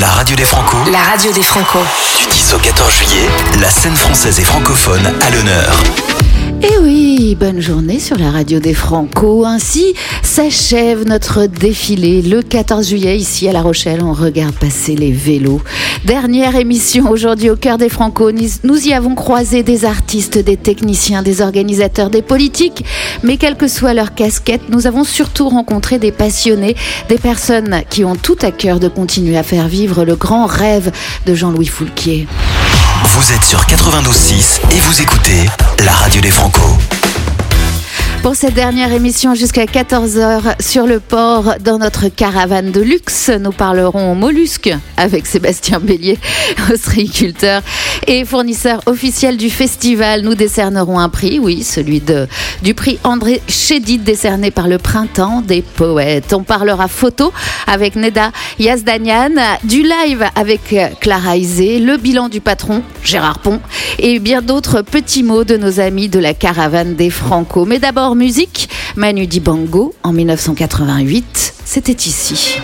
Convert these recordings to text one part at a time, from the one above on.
La radio des Franco. La radio des Franco. Du 10 au 14 juillet, la scène française et francophone à l'honneur. Eh oui, bonne journée sur la radio des Franco. Ainsi s'achève notre défilé le 14 juillet ici à La Rochelle. On regarde passer les vélos. Dernière émission aujourd'hui au cœur des Franco. Nous y avons croisé des artistes, des techniciens, des organisateurs, des politiques. Mais quelle que soit leur casquette, nous avons surtout rencontré des passionnés, des personnes qui ont tout à cœur de continuer à faire vivre le grand rêve de Jean-Louis Foulquier. Vous êtes sur 92.6 et vous écoutez la radio des Franco. Pour cette dernière émission jusqu'à 14h sur le port, dans notre caravane de luxe, nous parlerons mollusques avec Sébastien Bélier, ostréiculteur et fournisseur officiel du festival. Nous décernerons un prix, oui, celui du prix André Chédid décerné par le Printemps des Poètes. On parlera photo avec Neda Yazdanian, du live avec Clara Isé, le bilan du patron Gérard Pont et bien d'autres petits mots de nos amis de la caravane des Franco. Mais d'abord, musique, Manu Dibango en 1988, c'était ici.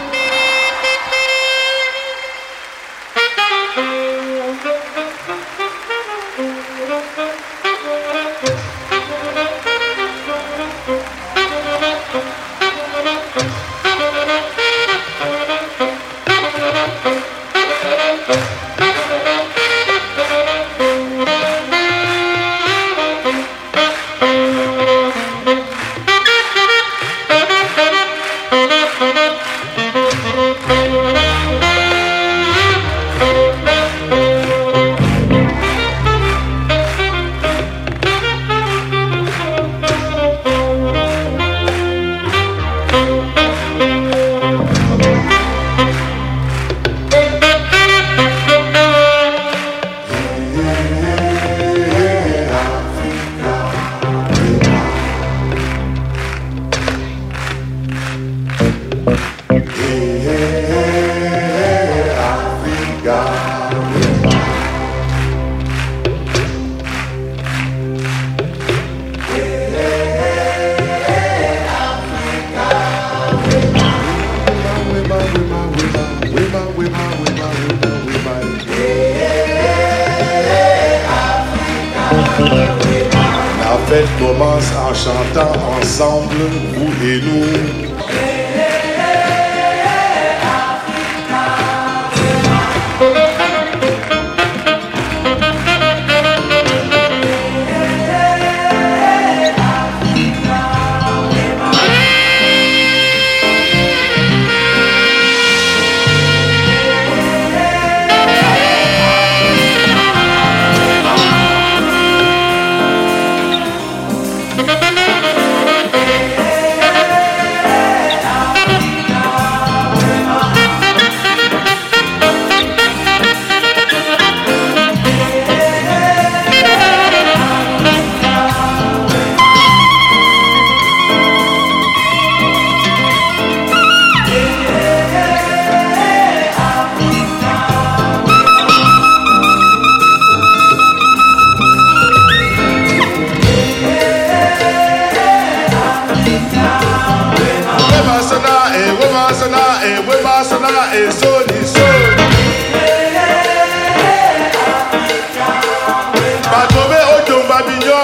Batobe ojo mami yo,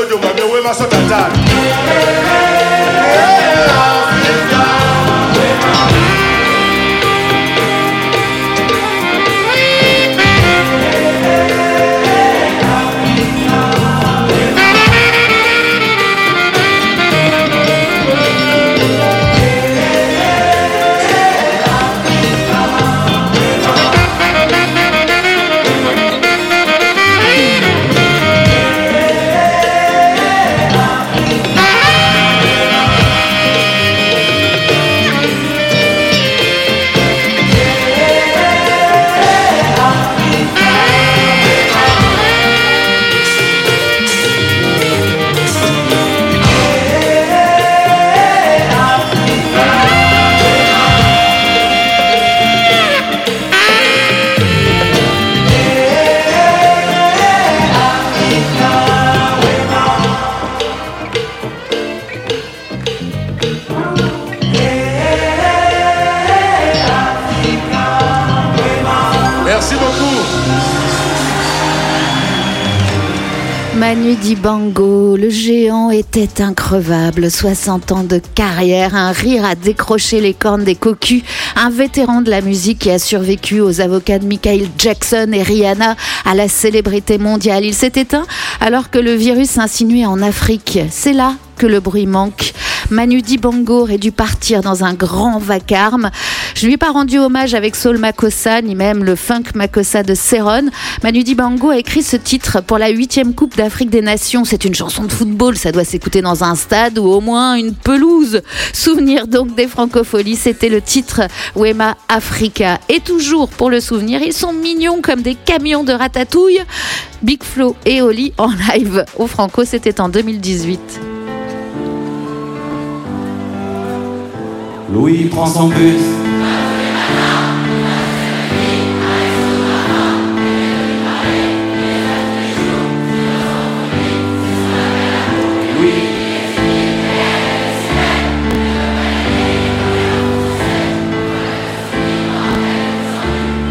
ojo mami we must not attack. Le géant était increvable, 60 ans de carrière, un rire à décrocher les cornes des cocus, un vétéran de la musique qui a survécu aux avocats de Michael Jackson et Rihanna à la célébrité mondiale. Il s'est éteint alors que le virus insinuait en Afrique. C'est là que le bruit manque. Manu Dibango aurait dû partir dans un grand vacarme. Je lui ai pas rendu hommage avec Saul Makossa, ni même le funk Makossa de Céron. Manu Dibango a écrit ce titre pour la huitième Coupe d'Afrique des Nations. C'est une chanson de football, ça doit s'écouter dans un stade ou au moins une pelouse. Souvenir donc des francopholies, c'était le titre Wema Africa. Et toujours pour le souvenir, ils sont mignons comme des camions de ratatouille. Big Flo et Oli en live au Franco, c'était en 2018. Louis prend son bus.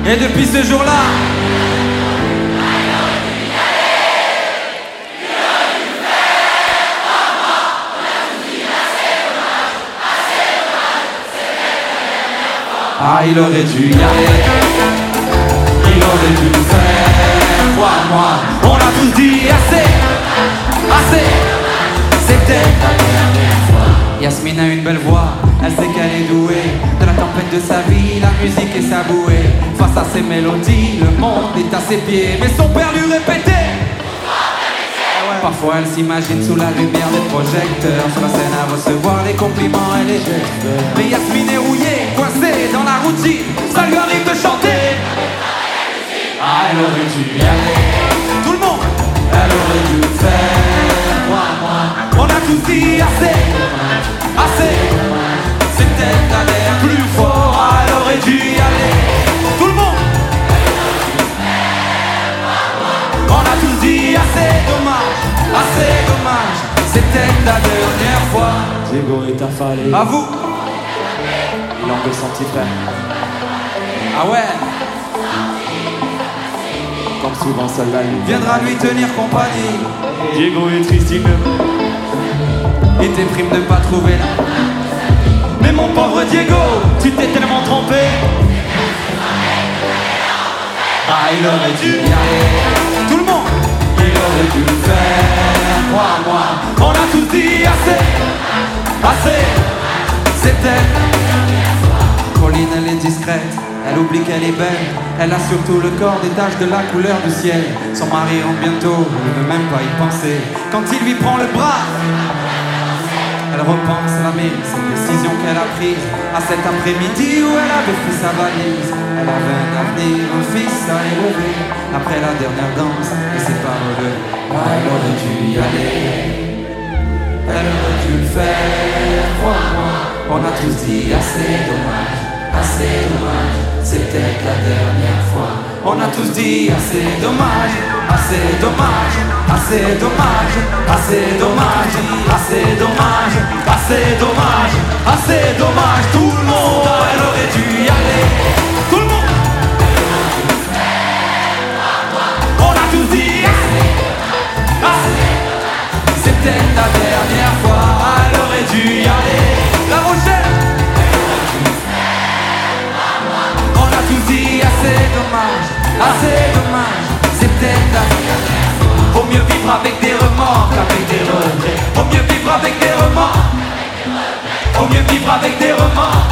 Et depuis ce jour-là, Ah, il aurait dû y aller. Il aurait dû le faire. Crois-moi, on a tous dit assez. Assez. C'était la dernière fois. Yasmine a une belle voix. Elle sait qu'elle est douée. De la tempête de sa vie, la musique est sa bouée. Face à ses mélodies, le monde est à ses pieds. Mais son père lui répétait. Parfois elle s'imagine sous la lumière des projecteurs Sur la scène à recevoir les compliments et les gestes Mais Yasmine est rouillée, dans la routine Ça lui arrive de chanter. Ah elle aurait dû y aller. Tout le monde. Elle aurait dû le faire. Moi, moi. On a tous dit assez Assez. C'était dernière plus fort Ah elle aurait dû y aller. Tout le monde. On a tous dit assez dommage, assez dommage, c'était la dernière fois. Diego est affalé. À vous Il. Ah ouais Comme souvent, seul la nuit. Viendra lui tenir compagnie. Diego est triste, il ne déprime de pas trouver là. Mais mon pauvre Diego, tu t'es tellement trompé. Ah, il aurait dû y aller. Tout le monde, il aurait dû le faire. Crois-moi, on a tous dit assez. Assez. C'était. Elle est discrète. Elle oublie qu'elle est belle. Elle a surtout le corps des taches de la couleur du ciel. Son mari rentre bientôt. Elle ne veut même pas y penser. Quand il lui prend le bras. Elle repense à la mille, cette décision qu'elle a prise À cet après-midi où elle avait fait sa valise Elle avait un avenir, un fils à élever Après la dernière danse, et ses paroles elle aurait dû y aller Elle aurait dû le faire, crois-moi On a tous dit assez dommage, assez dommage C'était la dernière fois On a tous dit assez dommage, assez dommage Assez dommage, assez dommage, assez dommage, assez dommage, assez dommage. Tout le monde, aurait dû y aller. Tout le monde. On a tous dit assez, assez. C'était la dernière fois, elle aurait dû y aller. Dommage, assez dommage. C'était la dernière fois. Vaut mieux vivre avec des remords qu'avec des regrets. Vaut mieux vivre avec des remords. Vaut mieux vivre avec des remords.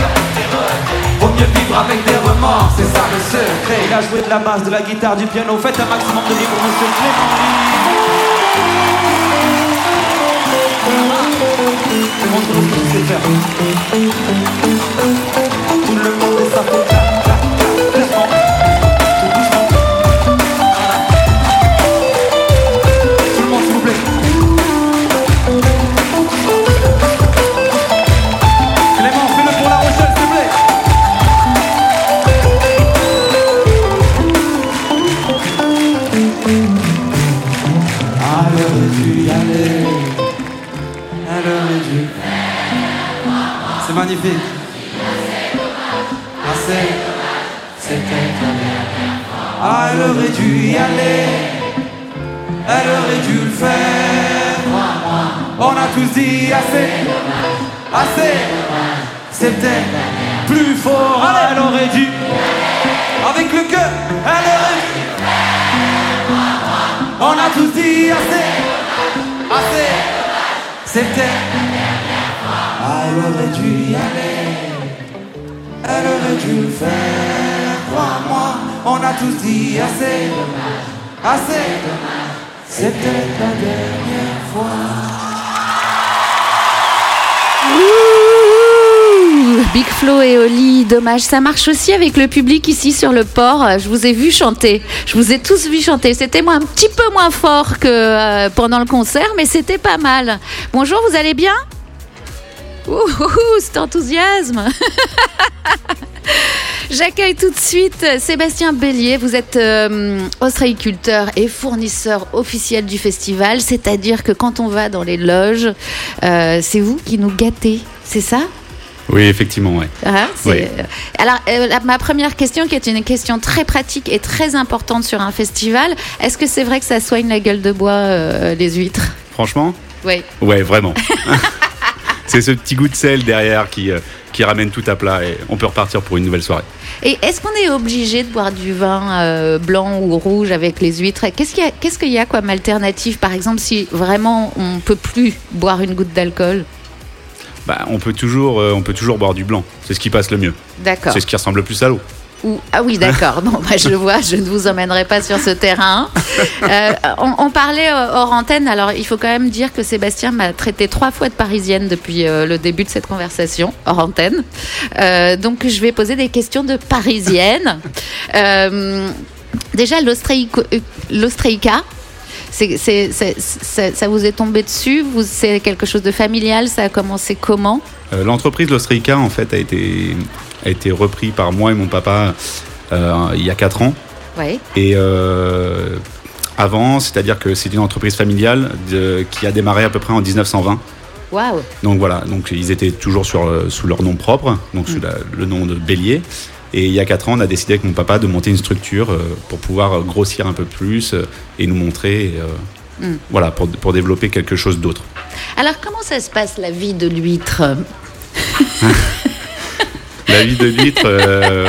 Vaut mieux vivre avec des remords, c'est ça le secret. Il a joué de la basse, de la guitare, du piano. Faites un maximum de libre, monsieur Clément ce faire. Assez. C'était dernière fois. Ah, elle aurait dû y aller. elle aurait dû le faire. On a tous dit assez, assez, c'était plus fort. Elle aurait dû, avec le cœur, elle aurait dû. On a tous dit assez, assez, c'était. Elle aurait dû y aller, elle aurait dû le faire, crois-moi. On a tous dit assez, assez, c'était la dernière fois. Ouh, Big Flo et Oli, dommage. Ça marche aussi avec le public ici sur le port. Je vous ai vu chanter. Je vous ai tous vu chanter. C'était un petit peu moins fort que euh, pendant le concert, mais c'était pas mal. Bonjour, vous allez bien? Ouh, cet enthousiasme J'accueille tout de suite Sébastien Bélier. Vous êtes euh, ostréiculteur et fournisseur officiel du festival, c'est-à-dire que quand on va dans les loges, euh, c'est vous qui nous gâtez, c'est ça? Oui, effectivement, ouais. Oui. Alors, euh, la- ma première question, qui est une question très pratique et très importante sur un festival, est-ce que c'est vrai que ça soigne la gueule de bois, les huîtres? Franchement, Oui. ouais, vraiment. C'est ce petit goût de sel derrière qui, euh, qui ramène tout à plat et on peut repartir pour une nouvelle soirée. Et est-ce qu'on est obligé de boire du vin euh, blanc ou rouge avec les huîtres? Qu'est-ce qu'il y, a- qu'est-ce qu'il y a comme alternative, par exemple, si vraiment on peut plus boire une goutte d'alcool? Bah, on, peut toujours, euh, on peut toujours boire du blanc. C'est ce qui passe le mieux. D'accord. C'est ce qui ressemble le plus à l'eau. Ah oui, d'accord. Bon, bah, je vois, je ne vous emmènerai pas sur ce terrain. Euh, on, parlait euh, hors antenne. Alors, il faut quand même dire que Sébastien m'a traité trois fois de parisienne depuis euh, le début de cette conversation, hors antenne. Donc, je vais poser des questions de parisienne. Déjà, c'est- ça vous est tombé dessus? C'est quelque chose de familial? Ça a commencé comment? L'entreprise L'Ostrica, en fait, a été, a été repris par moi et mon papa euh, il y a 4 ans. Oui. Et euh, avant, c'est-à-dire que c'est une entreprise familiale de- qui a démarré à peu près en 1920. Waouh Donc voilà, donc ils étaient toujours sur, sous leur nom propre, donc sous la- le nom de Bélier. Et il y a 4 ans, on a décidé avec mon papa de monter une structure euh, pour pouvoir grossir un peu plus et nous montrer, euh, Mm. voilà, pour, pour développer quelque chose d'autre. Alors, comment ça se passe la vie de l'huître? La vie de l'huître, euh,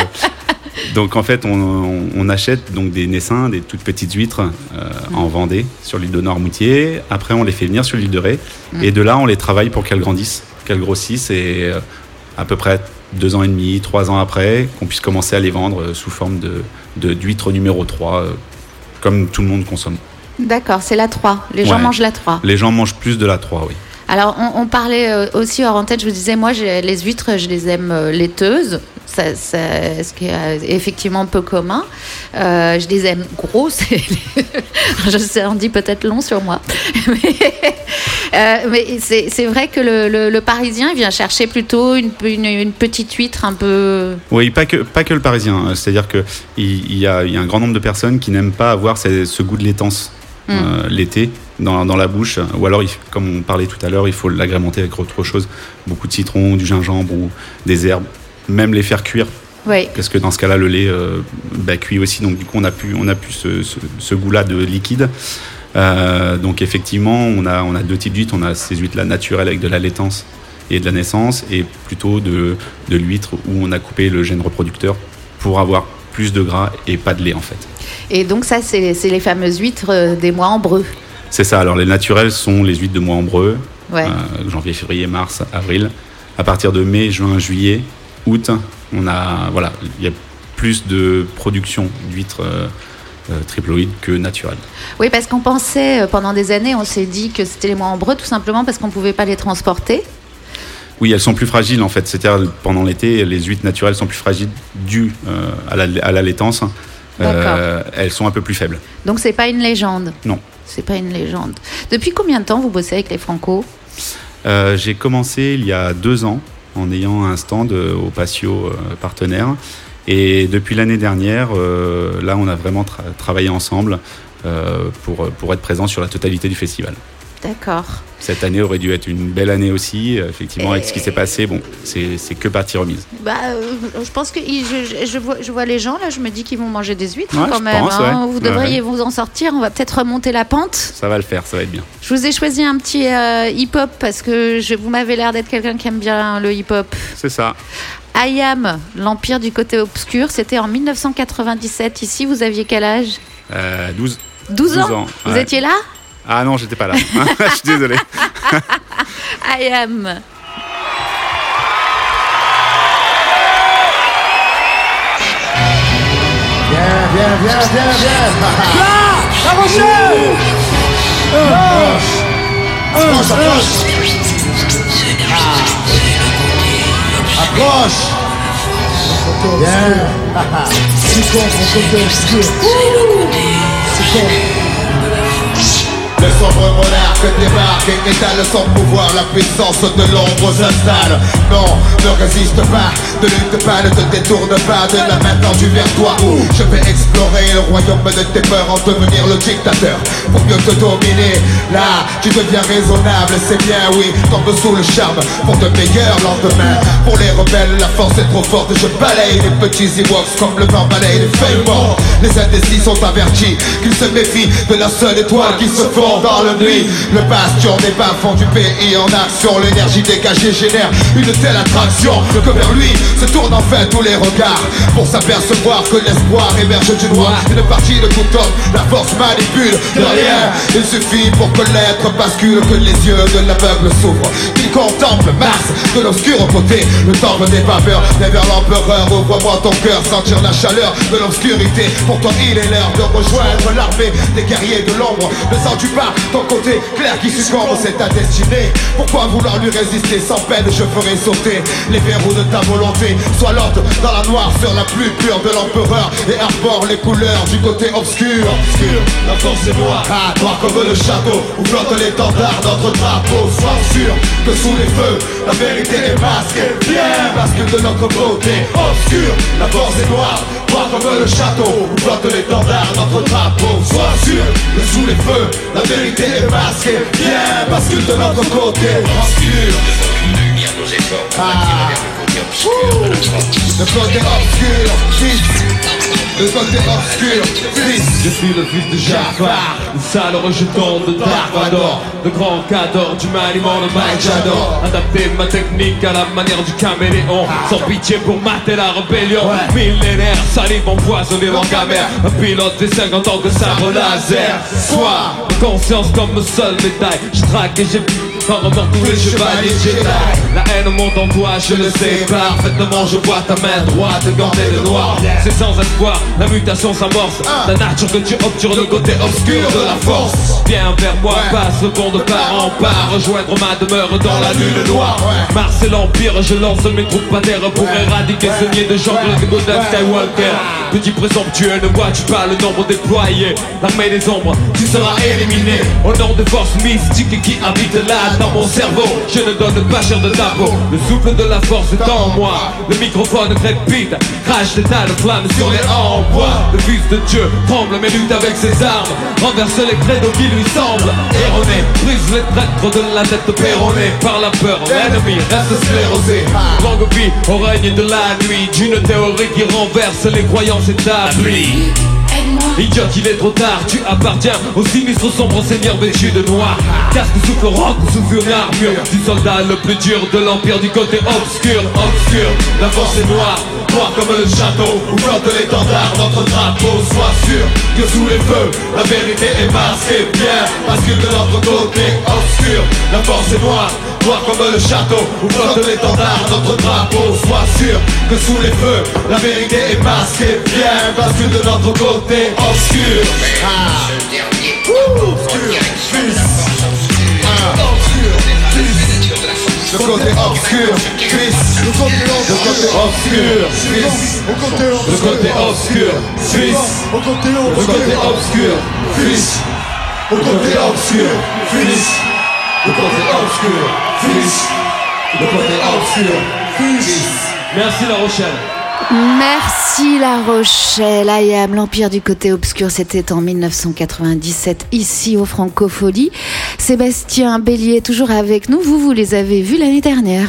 donc en fait, on, on- on achète donc des naissins, des toutes petites huîtres euh, en Vendée, sur l'île de Noirmoutier. Après, on les fait venir sur l'île de Ré. Et de là, on les travaille pour qu'elles grandissent, qu'elles grossissent. Et euh, à peu près deux ans et demi, trois ans après, qu'on puisse commencer à les vendre sous forme de d'huître numéro 3, euh, comme tout le monde consomme. D'accord, c'est la 3. Les gens mangent la 3. Les gens mangent plus de la 3, oui. Alors, on, parlait euh, aussi hors tête, je vous disais, moi, les huîtres, je les aime euh, laiteuses. Ce qui est euh, effectivement peu commun. Je les aime grosses. je sais, on dit peut-être long sur moi. mais c'est vrai que le, Parisien vient chercher plutôt une, petite huître un peu. Oui, pas que, pas que le parisien. C'est-à-dire qu'il il y, a, un grand nombre de personnes qui n'aiment pas avoir ce goût de laitance Mm. euh, l'été dans, dans la bouche. Ou alors, il- comme on parlait tout à l'heure, il faut l'agrémenter avec autre chose. Beaucoup de citron, du gingembre ou des herbes. Même les faire cuire, Oui. parce que dans ce cas-là, le lait euh, bah, cuit aussi. Donc, du coup, on a pu, on a pu ce, ce- ce goût-là de liquide. Euh, donc, effectivement, on a, on a deux types d'huîtres. On a ces huîtres-là naturelles avec de la laitance et de la naissance, et plutôt de, de l'huître où on a coupé le gène reproducteur pour avoir plus de gras et pas de lait, en fait. Et donc, ça, c'est les fameuses huîtres euh, des mois en breu. C'est ça. Alors, les naturels sont les huîtres de mois ombreux, Ouais. euh, janvier, février, mars, avril. À partir de mai, juin, juillet, août, on a, voilà, il y a plus de production d'huîtres euh, euh, triploïdes que naturelles. Oui, parce qu'on pensait, pendant des années, on s'est dit que c'était les mois en breu, tout simplement parce qu'on ne pouvait pas les transporter. Oui, elles sont plus fragiles en fait. C'est-à-dire pendant l'été, les huîtres naturelles sont plus fragiles dues euh, à, la, à la laitance. Euh, elles sont un peu plus faibles. Donc, c'est pas une légende. Non. C'est pas une légende. Depuis combien de temps vous bossez avec les Franco? Euh, J'ai commencé il y a deux ans en ayant un stand euh, au patio partenaire. Et depuis l'année dernière, euh, là, on a vraiment tra- travaillé ensemble pour, pour être présent sur la totalité du festival. D'accord. Cette année aurait dû être une belle année aussi. Euh, Effectivement, avec ce qui s'est passé, bon, c'est que partie remise. Bah, euh, je pense que je, je- vois, je vois les gens là, je me dis qu'ils vont manger des huîtres Ouais, quand même. pense, hein. ouais. Vous devriez Ouais. vous en sortir. On va peut-être remonter la pente. Ça va le faire, ça va être bien. Je vous ai choisi un petit euh, hip-hop parce que je, vous m'avez l'air d'être quelqu'un qui aime bien le hip-hop. C'est ça. I Am, l'Empire du côté obscur, c'était en 1997. Ici, vous aviez quel âge? Euh, 12. 12 ans, 12 ans, Vous étiez là? Ah non, j'étais pas là. Je suis désolé. I Am. Viens, viens, viens, viens, viens. La Rochelle Approche, approche. Approche. Viens. Côté obscur. C'est. Le sombre monarque débarque et étale son pouvoir, la puissance de l'ombre s'installe. Non, ne résiste pas, ne lutte pas, ne te détourne pas de la main tendue vers toi. Je vais explorer le royaume de tes peurs en devenir le dictateur. Pour mieux te dominer, là, tu deviens raisonnable, c'est bien, oui, tombe sous le charme pour de meilleurs lendemains. Pour les rebelles, la force est trop forte, je balaye les petits Ewoks comme le vent balaye les feuilles mortes. Les indécis sont avertis qu'ils se méfient de la seule étoile qui se fond dans la nuit. Le bastion des bas fonds du pays en action, l'énergie dégagée génère une telle attraction que vers lui se tournent enfin tous les regards pour s'apercevoir que l'espoir émerge du noir. Une partie de tout homme, la force manipule de rien. Il suffit pour que l'être bascule, que les yeux de l'aveugle s'ouvrent, qu'il contemple Mars de l'obscur côté. Le temple des vapeurs, mais vers l'empereur, ouvre-moi ton cœur, sentir la chaleur de l'obscurité. Pour toi, il est l'heure de rejoindre l'armée des guerriers de l'ombre. Ne sens-tu pas ton côté clair qui succombe, c'est ta destinée. Pourquoi vouloir lui résister sans peine, je ferai sauter les verrous de ta volonté. Sois lente dans la noire sur la plus pure de l'empereur et arbore les couleurs du côté obscur. Obscur, la force est noire, ah, noir comme le château où flotte l'étendard, notre drapeau. Sois sûr que sous les feux, la vérité est masquée. Viens, bascule de notre côté obscur, la force est noire. Noir comme le château où flotte l'étendard, notre drapeau. Sois sûr sous les feux, la vérité est masquée. Viens, bascule de notre côté obscur. Ah. Le côté obscur, fils. Le obscur, fils. Je suis le fils de Jafar, le sale rejeton de Dark Vador, le grand cador du maniement de Mike Jador. Adapter ma technique à la manière du caméléon, sans pitié pour mater la rébellion. Millénaire, salive empoisonnée dans gamère, un pilote des 50 ans de sabre laser. Sois conscience comme seule médaille, je traque et j'ai par envers tous les chevaliers Jedi. La haine monte en toi, je le sais parfaitement. Je vois ta main droite gantée de noir. C'est sans espoir, la mutation s'amorce. La nature que tu obtures le côté obscur de la force. Viens vers moi, passe le pont de part en part. Rejoindre ma demeure dans la lune noire. Mars et l'Empire, je lance mes troupes à terre pour éradiquer ce nier de jungle de Golden Skywalker. Petit présomptueux, ne vois-tu pas le nombre déployé? L'armée des ombres, tu seras éliminé Au nom des forces mystiques qui habitent là dans mon cerveau. Je ne donne pas cher de ta peau Le souffle de la force est en moi. Le microphone crépite Crache des tas de flammes sur les en bois Le fils de Dieu tremble mais lutte avec ses armes. Renverse les credos qui lui semblent erronés. Brise les traîtres de la tête péronnée Par la peur, l'ennemi reste sclérosé. Longue vie au règne de la nuit. D'une théorie qui renverse les croyances établies Idiot, il est trop tard, tu appartiens au sinistre sombre seigneur vêtu de noir. Casque souffle roc sous une armure Du soldat le plus dur de l'empire du côté obscur Obscur, la force est noire, noire comme le château Où flotte l'étendard, notre drapeau Sois sûr que sous les feux, la vérité est masquée Bien, bascule de notre côté obscur. La force est noire, noire comme le château Où flotte l'étendard, notre drapeau Sois sûr que sous les feux, la vérité est masquée Bien, bascule de notre côté obscur Ah. Ouh, obscur. Le côté obscur, fils. Le côté obscur, fils. Le côté obscur, fils. Le côté obscur, fils. Le côté obscur, fils. Le côté obscur, fils. Le côté obscur, fils. Merci La Rochelle Merci La Rochelle, Ayam, l'Empire du côté obscur, c'était en 1997 ici au Francophonie. Sébastien Bélier toujours avec nous, vous, vous les avez vus l'année dernière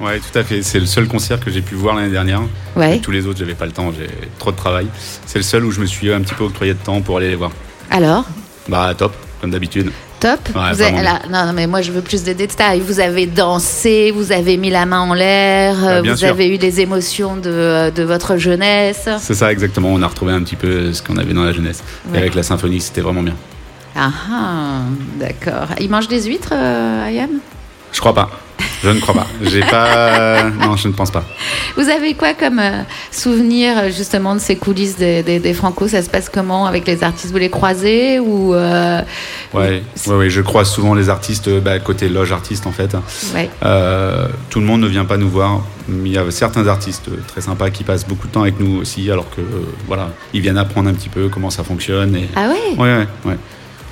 Ouais, tout à fait. C'est le seul concert que j'ai pu voir l'année dernière. Ouais. Tous les autres, j'avais pas le temps, j'ai trop de travail. C'est le seul où je me suis un petit peu octroyé de temps pour aller les voir. Alors? Bah top, comme d'habitude. Top. Ouais, Vous avez- vraiment là, non, non, mais moi je veux plus de détails. Vous avez dansé, vous avez mis la main en l'air, euh, Ah, bien vous sûr. avez eu des émotions de, de votre jeunesse. C'est ça exactement. On a retrouvé un petit peu ce qu'on avait dans la jeunesse. Ouais. Et avec la symphonie, c'était vraiment bien. Ah ah, d'accord. Il mange des huîtres, euh, Ayam? Je crois pas. Je ne crois pas. J'ai pas. Non, je ne pense pas. Vous avez quoi comme euh, souvenir euh, justement de ces coulisses des, des, des Franco? Ça se passe comment avec les artistes? Vous les croisez ou euh, Ouais, ouais, ouais, je croise souvent les artistes, euh, bah, côté loge artiste en fait. ouais. Euh, tout le monde ne vient pas nous voir. Il y a certains artistes euh, très sympas qui passent beaucoup de temps avec nous aussi, alors que euh, voilà, ils viennent apprendre un petit peu comment ça fonctionne. Et... Ah ouais, Ouais, ouais.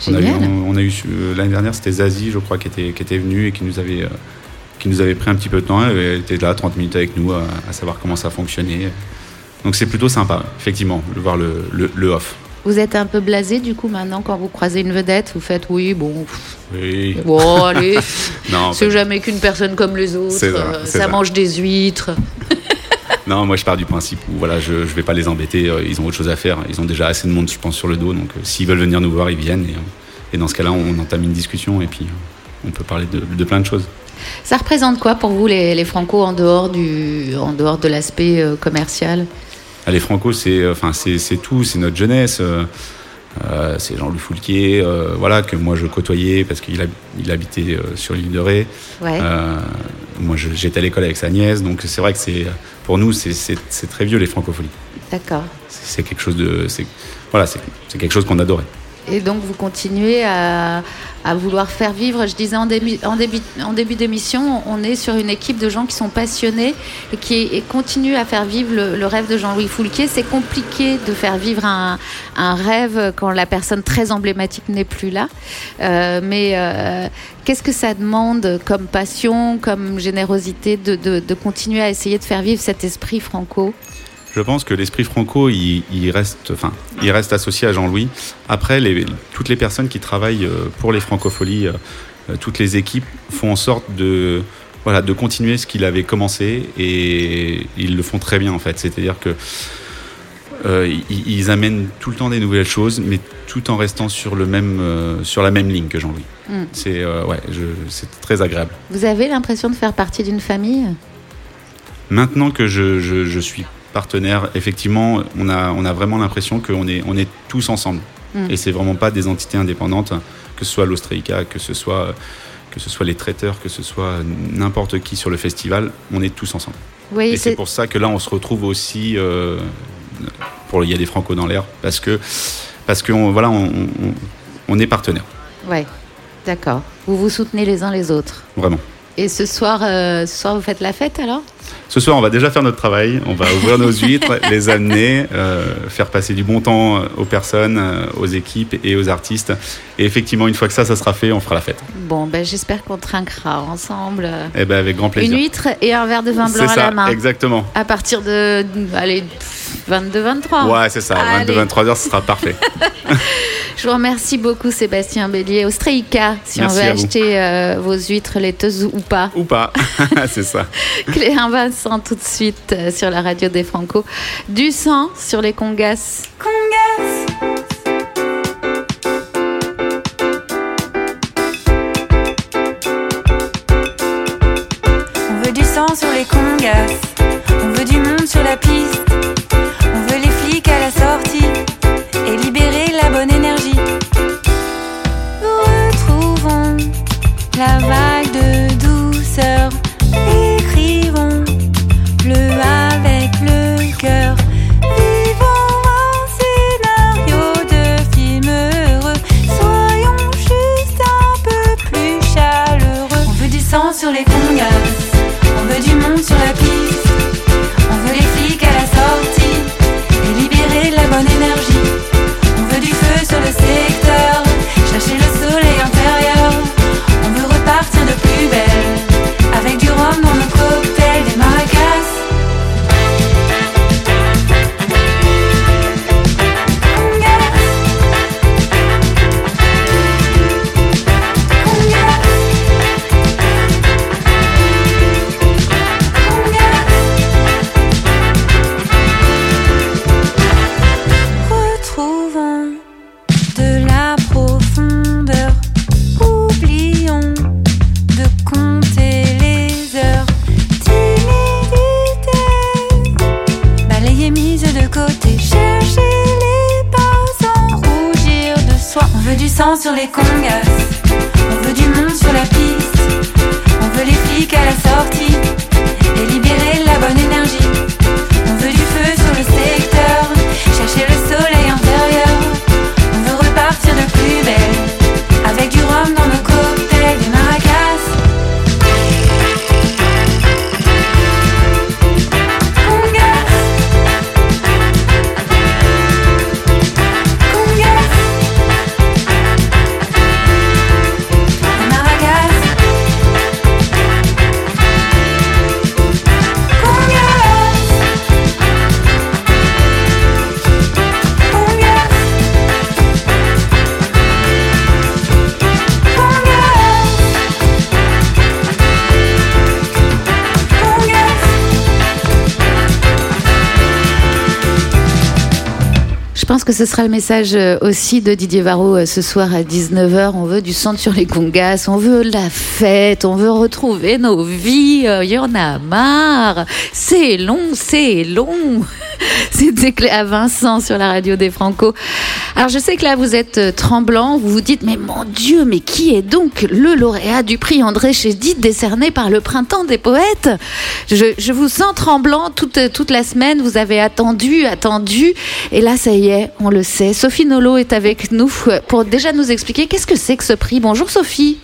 On a eu, Génial. on, on a eu euh, l'année dernière, c'était Zazie, je crois, qui était, qui était venu et qui nous avait, euh, qui nous avait pris un petit peu de temps. Elle était là, 30 minutes avec nous, à, à savoir comment ça fonctionnait. Donc c'est plutôt sympa, effectivement, de voir le, le, le off. Vous êtes un peu blasé du coup maintenant quand vous croisez une vedette, vous faites oui, bon, pff, Oui. bon allez, c'est jamais qu'une personne comme les autres, ça, euh, ça ça. mange des huîtres. Non, moi je pars du principe où voilà, je ne vais pas les embêter, euh, ils ont autre chose à faire. Ils ont déjà assez de monde, je pense, sur le dos. Donc euh, s'ils veulent venir nous voir, ils viennent. Et, euh, et dans ce cas-là, on entame une discussion et puis on peut parler de, de plein de choses. Ça représente quoi pour vous les, les Franco en dehors du, en dehors de l'aspect euh, commercial? Ah, Les Franco, c'est euh, enfin c'est c'est tout, c'est notre jeunesse. euh, c'est Jean-Louis Foulquier, euh, voilà, que moi je côtoyais parce qu'il il habitait euh, sur l'île de Ré. Ouais. Moi j'étais à l'école avec sa nièce, donc c'est vrai que c'est pour nous c'est- très vieux les francophonies. D'accord. C'est quelque chose de. Voilà, c'est quelque chose qu'on adorait. Et donc vous continuez à, à vouloir faire vivre. Je disais en début, en début, début d'émission, on est sur une équipe de gens qui sont passionnés et qui continuent à faire vivre le, rêve de Jean-Louis Foulquier. C'est compliqué de faire vivre un, un rêve quand la personne très emblématique n'est plus là. Euh, mais euh, qu'est-ce que ça demande comme passion, comme générosité de, de continuer à essayer de faire vivre cet esprit franco? Je pense que l'esprit franco, il, il reste, enfin, il reste associé à Jean-Louis. Après, les- toutes les personnes qui travaillent euh, pour les francopholies, euh, euh, toutes les équipes font en sorte de, voilà, de continuer ce qu'il avait commencé et ils le font très bien en fait. C'est-à-dire que euh, ils, ils amènent tout le temps des nouvelles choses, mais tout en restant sur le même, euh, sur la même ligne que Jean-Louis. Mm. C'est, euh, ouais, très agréable. Vous avez l'impression de faire partie d'une famille? Maintenant que je, je- je suis partenaire, effectivement, on a, on a vraiment l'impression qu'on est, on est tous ensemble. Mm. Et c'est vraiment pas des entités indépendantes, que ce soit l'Austraïca, que ce soit, que ce soit les traiteurs, que ce soit n'importe qui sur le festival, on est tous ensemble. Oui, Et c'est pour ça que là, on se retrouve aussi euh, pour Il y a des Franco dans l'air, parce que, parce que on, voilà, on, on- on est partenaires, Ouais, d'accord. Vous vous soutenez les uns les autres. vraiment. Et ce soir, euh, ce soir, vous faites la fête alors? Ce soir, on va déjà faire notre travail. On va ouvrir nos huîtres, les amener, euh, faire passer du bon temps aux personnes, euh, aux équipes et aux artistes. Et effectivement, une fois que ça, ça sera fait, on fera la fête. Bon, ben j'espère qu'on trinquera ensemble. Et ben avec grand Une plaisir. huître et un verre de vin blanc à ça, la main. exactement. À partir de, allez, 22-23. Ouais, c'est ça. Allez. 22-23 heures, ce sera parfait. Je vous remercie beaucoup, Sébastien Bélier. Ostreika, si Merci on veut acheter euh, vos huîtres laiteuses ou pas. Ou pas. c'est ça. Clérin Vincent, tout de suite euh, sur la radio des Franco. Du sang sur les congas. On veut du sang sur les congas. On veut du monde sur la piste. Pense que ce sera le message euh, aussi de Didier Varro euh, ce soir à 19h. On veut du sang sur les congas, on veut la fête, on veut retrouver nos vies. euh, Il y en a marre. C'est long, c'est long. C'était Cléa Vincent sur la radio des Franco. Alors je sais que là vous êtes tremblant, vous vous dites mais mon Dieu, mais qui est donc le lauréat du prix André Chédid décerné par le Printemps des Poètes? Je, je vous sens tremblant toute, toute la semaine, vous avez attendu, attendu, et là ça y est, on le sait. Sophie Nolo est avec nous pour déjà nous expliquer qu'est-ce que c'est que ce prix. Bonjour Sophie.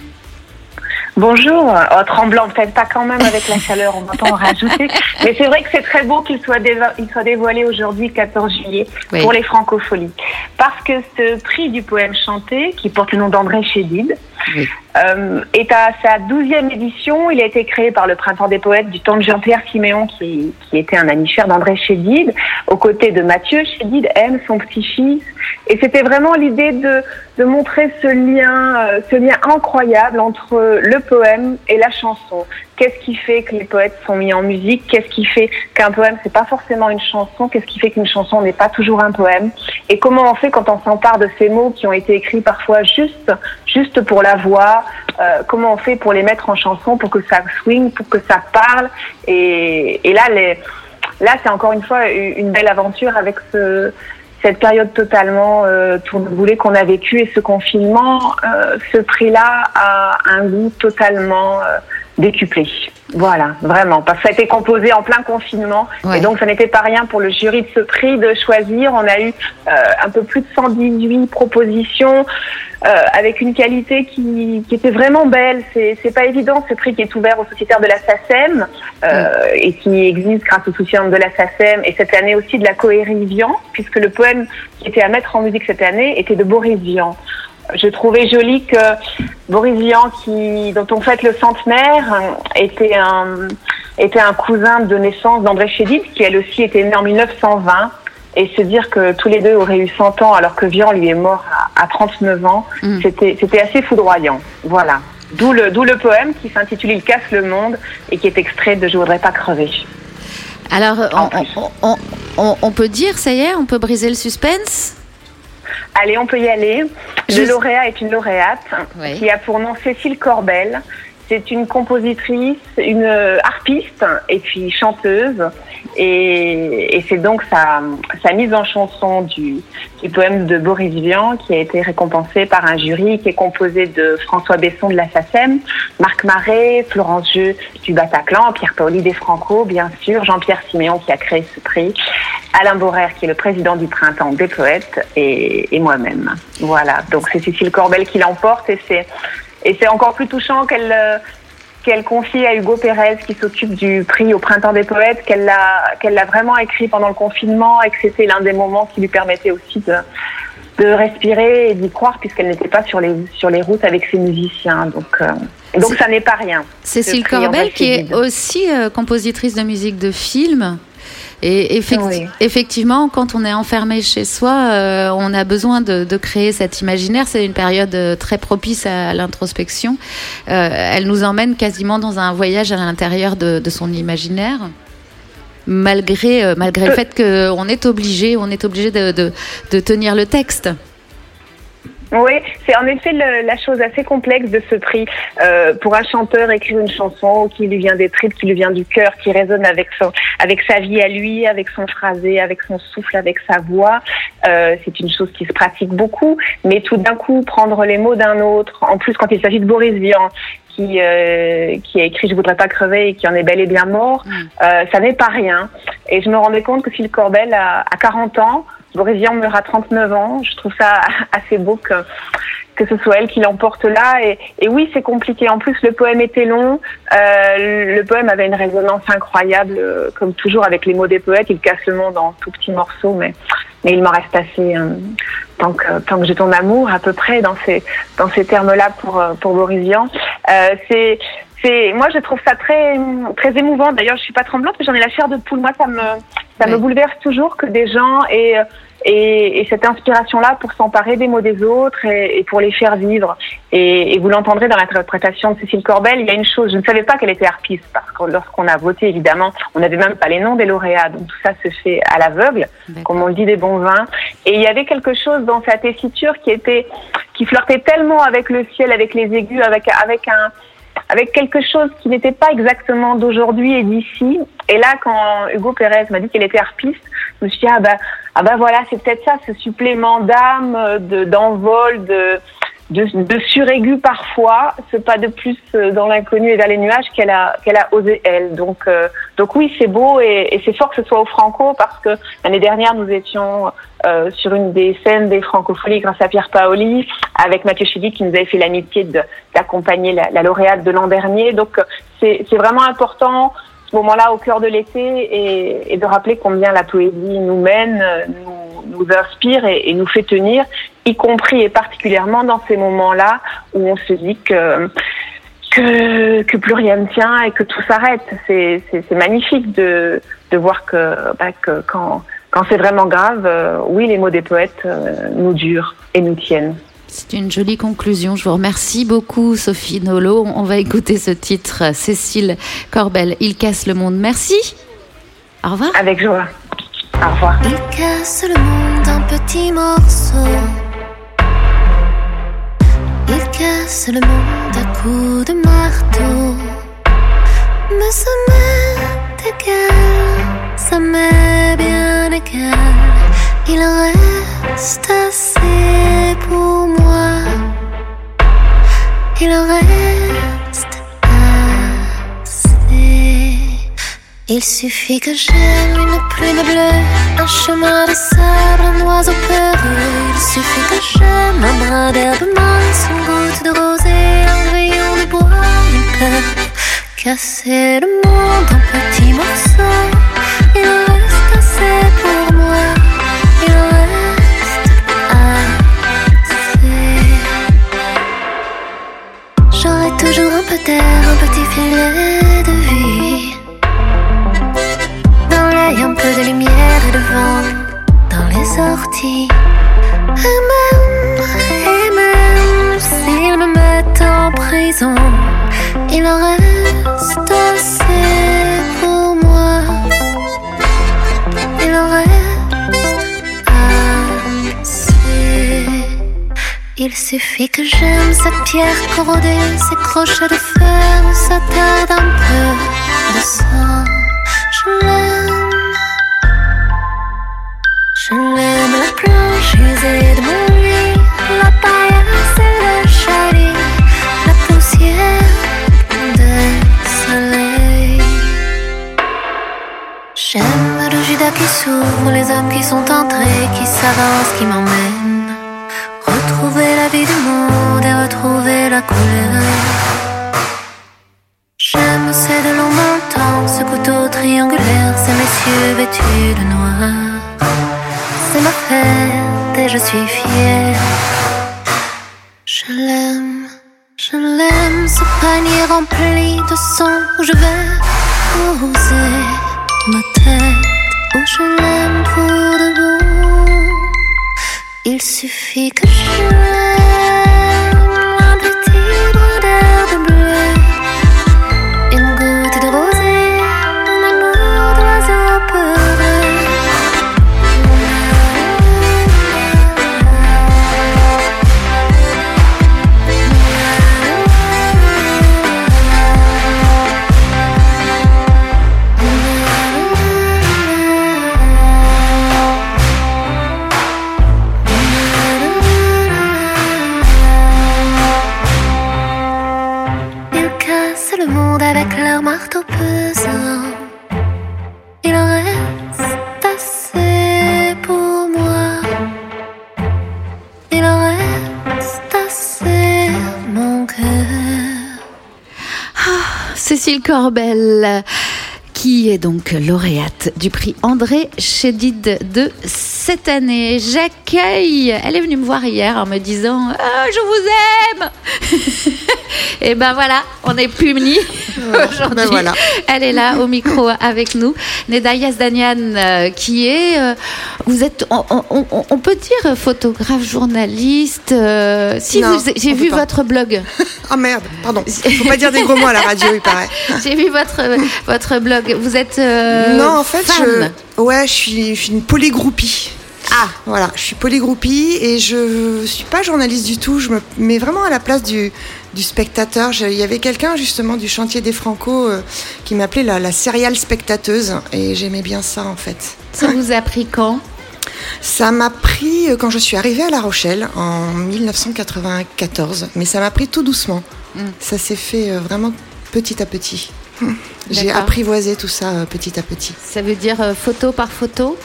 Bonjour, oh, tremblant, peut-être pas quand même avec la chaleur, on va pas en rajouter. Mais c'est vrai que c'est très beau qu'il soit, déva- il soit dévoilé aujourd'hui, 14 juillet, Oui. pour les francopholies. Parce que ce prix du poème chanté, qui porte le nom d'André Chédid, Oui. Euh, est à sa douzième édition. Il a été créé par le Printemps des Poètes du temps de Jean-Pierre Siméon, qui, qui était un ami cher d'André Chédid, aux côtés de Mathieu Chédid, M, son petit-fils. Et c'était vraiment l'idée de, de montrer ce lien, euh, ce lien incroyable entre le poème et la chanson. Qu'est-ce qui fait que les poètes sont mis en musique? Qu'est-ce qui fait qu'un poème c'est pas forcément une chanson? Qu'est-ce qui fait qu'une chanson n'est pas toujours un poème? Et comment on fait quand on s'empare de ces mots qui ont été écrits parfois juste, juste pour la voix? Euh, Comment on fait pour les mettre en chanson pour que ça swing, pour que ça parle? Et, et là, les, là c'est encore une fois une belle aventure avec ce cette période totalement euh, tourneboulée qu'on a vécue et ce confinement, euh, ce prix-là a un goût totalement euh, décuplé. Voilà, vraiment. Parce que ça a été composé en plein confinement. Ouais. Et donc, ça n'était pas rien pour le jury de ce prix de choisir. On a eu euh, un peu plus de 118 propositions euh, avec une qualité qui, qui était vraiment belle. C'est c'est pas évident, ce prix qui est ouvert aux sociétaires de la SACEM euh, et qui existe grâce au soutien de la SACEM et cette année aussi de la Coérie Vian, puisque le poème qui était à mettre en musique cette année était de Boris Vian. Je trouvais joli que Boris Vian, qui, dont on fête le centenaire, était un, était un cousin de naissance d'André Chédid, qui elle aussi était né en 1920. Et se dire que tous les deux auraient eu 100 ans alors que Vian lui est mort à, à 39 ans, Mm. c'était c'était assez foudroyant. Voilà. D'où le, d'où le poème qui s'intitule Il casse le monde et qui est extrait de Je voudrais pas crever. Alors on peut dire, ça y est, on peut briser le suspense? Allez, on peut y aller. Le lauréat est une lauréate Oui. qui a pour nom Cécile Corbel. C'est une compositrice, une euh, harpiste et puis chanteuse. Et, et c'est donc sa, sa mise en chanson du, du poème de Boris Vian qui a été récompensé par un jury qui est composé de François Besson de la SACEM, Marc Marais, Florence Jeu du Bataclan, Pierre Paoli des Franco, bien sûr, Jean-Pierre Siméon qui a créé ce prix, Alain Borer qui est le président du Printemps des Poètes et, et moi-même. Voilà, donc c'est Cécile Corbel qui l'emporte et c'est et c'est encore plus touchant qu'elle euh, qu'elle confie à Hugo Pérez qui s'occupe du prix au Printemps des Poètes, qu'elle l'a qu'elle l'a vraiment écrit pendant le confinement et que c'était l'un des moments qui lui permettait aussi de de respirer et d'y croire puisqu'elle n'était pas sur les sur les routes avec ses musiciens. Donc euh, donc ça n'est pas rien. Cécile Corbel, qui est aussi euh, compositrice de musique de film. Et effecti- Oui. effectivement, quand on est enfermé chez soi, euh, on a besoin de, de créer cet imaginaire. C'est une période euh, très propice à l'introspection. Euh, elle nous emmène quasiment dans un voyage à l'intérieur de, de son imaginaire. Malgré, euh, malgré le fait qu'on est obligé, on est obligé de, de tenir le texte. Oui, c'est en effet le- la chose assez complexe de ce prix. Euh, pour un chanteur, écrire une chanson qui lui vient des tripes, qui lui vient du cœur, qui résonne avec son, avec sa vie à lui, avec son phrasé, avec son souffle, avec sa voix, euh, c'est une chose qui se pratique beaucoup. Mais tout d'un coup, prendre les mots d'un autre, en plus quand il s'agit de Boris Vian, qui, euh, qui a écrit Je voudrais pas crever et qui en est bel et bien mort, euh, ça n'est pas rien. Et je me rendais compte que Phil Corbel a, a 40 ans, Boris Vian à 39 ans. Je trouve ça assez beau que que ce soit elle qui l'emporte là. Et, oui, c'est compliqué. En plus, le poème était long. Euh, le poème avait une résonance incroyable, euh, comme toujours avec les mots des poètes. Il casse le monde en tout petits morceaux, mais mais il m'en reste assez. euh, tant que tant que j'ai ton amour, à peu près dans ces dans ces termes-là pour euh, pour Boris Vian. C'est c'est moi je trouve ça très très émouvant. D'ailleurs, je suis pas tremblante, mais j'en ai la chair de poule. Moi, ça me ça me bouleverse toujours que des gens aient et, et cette inspiration-là pour s'emparer des mots des autres et, et pour les faire vivre. Et, et vous l'entendrez dans l'interprétation de Cécile Corbel, il y a une chose, je ne savais pas qu'elle était harpiste, parce que lorsqu'on a voté, évidemment, on n'avait même pas les noms des lauréats, donc tout ça se fait à l'aveugle, comme on le dit des bons vins. Et il y avait quelque chose dans sa tessiture qui était, qui flirtait tellement avec le ciel, avec les aigus, avec, avec un, avec quelque chose qui n'était pas exactement d'aujourd'hui et d'ici. Et là, quand Hugo Pérez m'a dit qu'elle était harpiste, je me suis dit, ah bah, ah bah voilà, c'est peut-être ça, ce supplément d'âme, de, d'envol, de, de, de suraigu parfois, ce pas de plus euh, dans l'inconnu et vers les nuages qu'elle a, qu'elle a osé elle. Donc, euh, donc oui, c'est beau et, et c'est fort que ce soit au Franco parce que l'année dernière, nous étions euh, sur une des scènes des Francopholies grâce à Pierre Paoli avec Mathieu Chédid qui nous avait fait l'amitié d'accompagner la, la lauréate de l'an dernier. Donc, euh, c'est vraiment important ce moment-là au cœur de l'été et, et de rappeler combien la poésie nous mène, euh, nous inspire et, et nous fait tenir, y compris et particulièrement dans ces moments-là où on se dit que que, que plus rien ne tient et que tout s'arrête. C'est c'est- c'est magnifique de, de voir que, bah, que quand, quand c'est vraiment grave, euh, oui, les mots des poètes euh, nous durent et nous tiennent. C'est une jolie conclusion. Je vous remercie beaucoup, Sophie Nolo. On va écouter ce titre, Cécile Corbel. Il casse le monde. Merci. Au revoir. Avec joie. Il casse le monde en petits morceaux. Il casse le monde à coups de marteau. Mais ça m'est égal, ça m'est bien égal. Il reste assez pour moi. Il reste Il suffit que j'aime une plume bleue, un chemin de sable, un oiseau peureux. Il suffit que j'aime un brin d'herbe mince, une goutte de rosée, un rayon de bois. Ils peuvent casser le monde en petits morceaux. Il reste assez pour moi. Il reste assez. J'aurai toujours un peu d'air, même, et même s'ils me mettent en prison, il en reste assez pour moi. Il en reste assez. Il suffit que j'aime cette pierre corrodée, ces crochets de fer ça tarde un peu de sang. Je qui sont entrés, qui s'avancent, qui m'emmènent. Qui est donc lauréate du prix André Chédid de cette année. J'accueille, elle est venue me voir hier en me disant ah, Je vous aime Et ben voilà, on unis aujourd'hui. ben voilà. Elle est là au micro avec nous. Neda Yazdanian, euh, qui est, euh, vous êtes, on, on- on- on peut dire photographe, journaliste. euh, si Non, vous- j'ai vu votre blog. Ah merde, pardon. Faut pas dire des gros mots à la radio, il paraît. J'ai vu votre votre blog. Vous êtes euh, non, en fait, fan. je, ouais, je suis, je suis une polygroupie. Ah, Voilà, je suis polygroupie et je suis pas journaliste du tout. Je me mets vraiment à la place du, du spectateur. Il y avait quelqu'un justement du chantier des Franco euh, qui m'appelait la, la céréale spectateuse et j'aimais bien ça en fait. ça vous a pris quand? Ça m'a pris euh, quand je suis arrivée à La Rochelle en 1994, mais ça m'a pris tout doucement. Mm. Ça s'est fait euh, vraiment petit à petit. J'ai D'accord. apprivoisé tout ça euh, petit à petit. Ça veut dire photo par photo?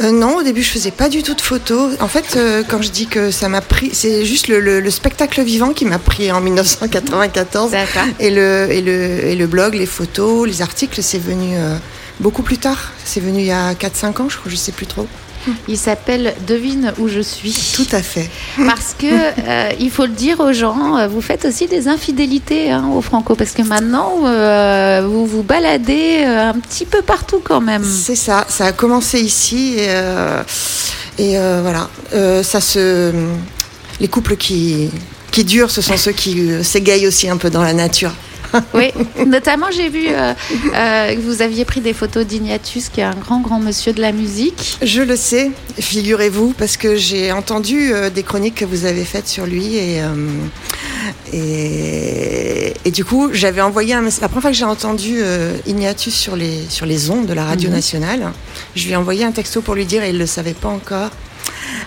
Euh, non, au début, je faisais pas du tout de photos. En fait, euh, quand je dis que ça m'a pris, c'est juste le, le- le spectacle vivant qui m'a pris en 1994. D'accord. Et le, et, le, et le blog, les photos, les articles, c'est venu euh, beaucoup plus tard. C'est venu il y a 4-5 ans, je crois, je sais plus trop. Il s'appelle Devine où je suis. Tout à fait. Parce que euh, il faut le dire aux gens, euh, vous faites aussi des infidélités hein, au Franco, parce que maintenant euh, vous vous baladez un petit peu partout quand même. C'est ça, ça a commencé ici et, euh, et voilà, ça se, les couples qui qui durent, ce sont ceux qui s'égayent aussi un peu dans la nature. Oui, notamment j'ai vu euh, euh, que vous aviez pris des photos d'Ignatius, qui est un grand grand monsieur de la musique. Je le sais, figurez-vous, parce que j'ai entendu euh, des chroniques que vous avez faites sur lui et, et, et du coup j'avais envoyé un message. La première fois que j'ai entendu Ignatius sur les, sur les ondes de la radio Mhm. nationale, je lui ai envoyé un texto pour lui dire et il ne le savait pas encore.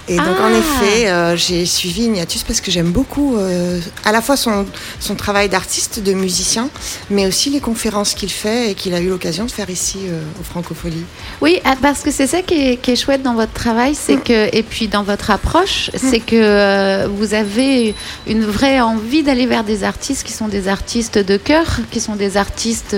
Et donc Ah. en effet, euh, j'ai suivi Ignatius parce que j'aime beaucoup euh, à la fois son, son travail d'artiste, de musicien, mais aussi les conférences qu'il fait et qu'il a eu l'occasion de faire ici euh, au Francophonie. Oui, ah, parce que c'est ça qui est, qui est chouette dans votre travail, c'est Mm. que et puis dans votre approche, c'est que euh, vous avez une vraie envie d'aller vers des artistes qui sont des artistes de cœur, qui sont des artistes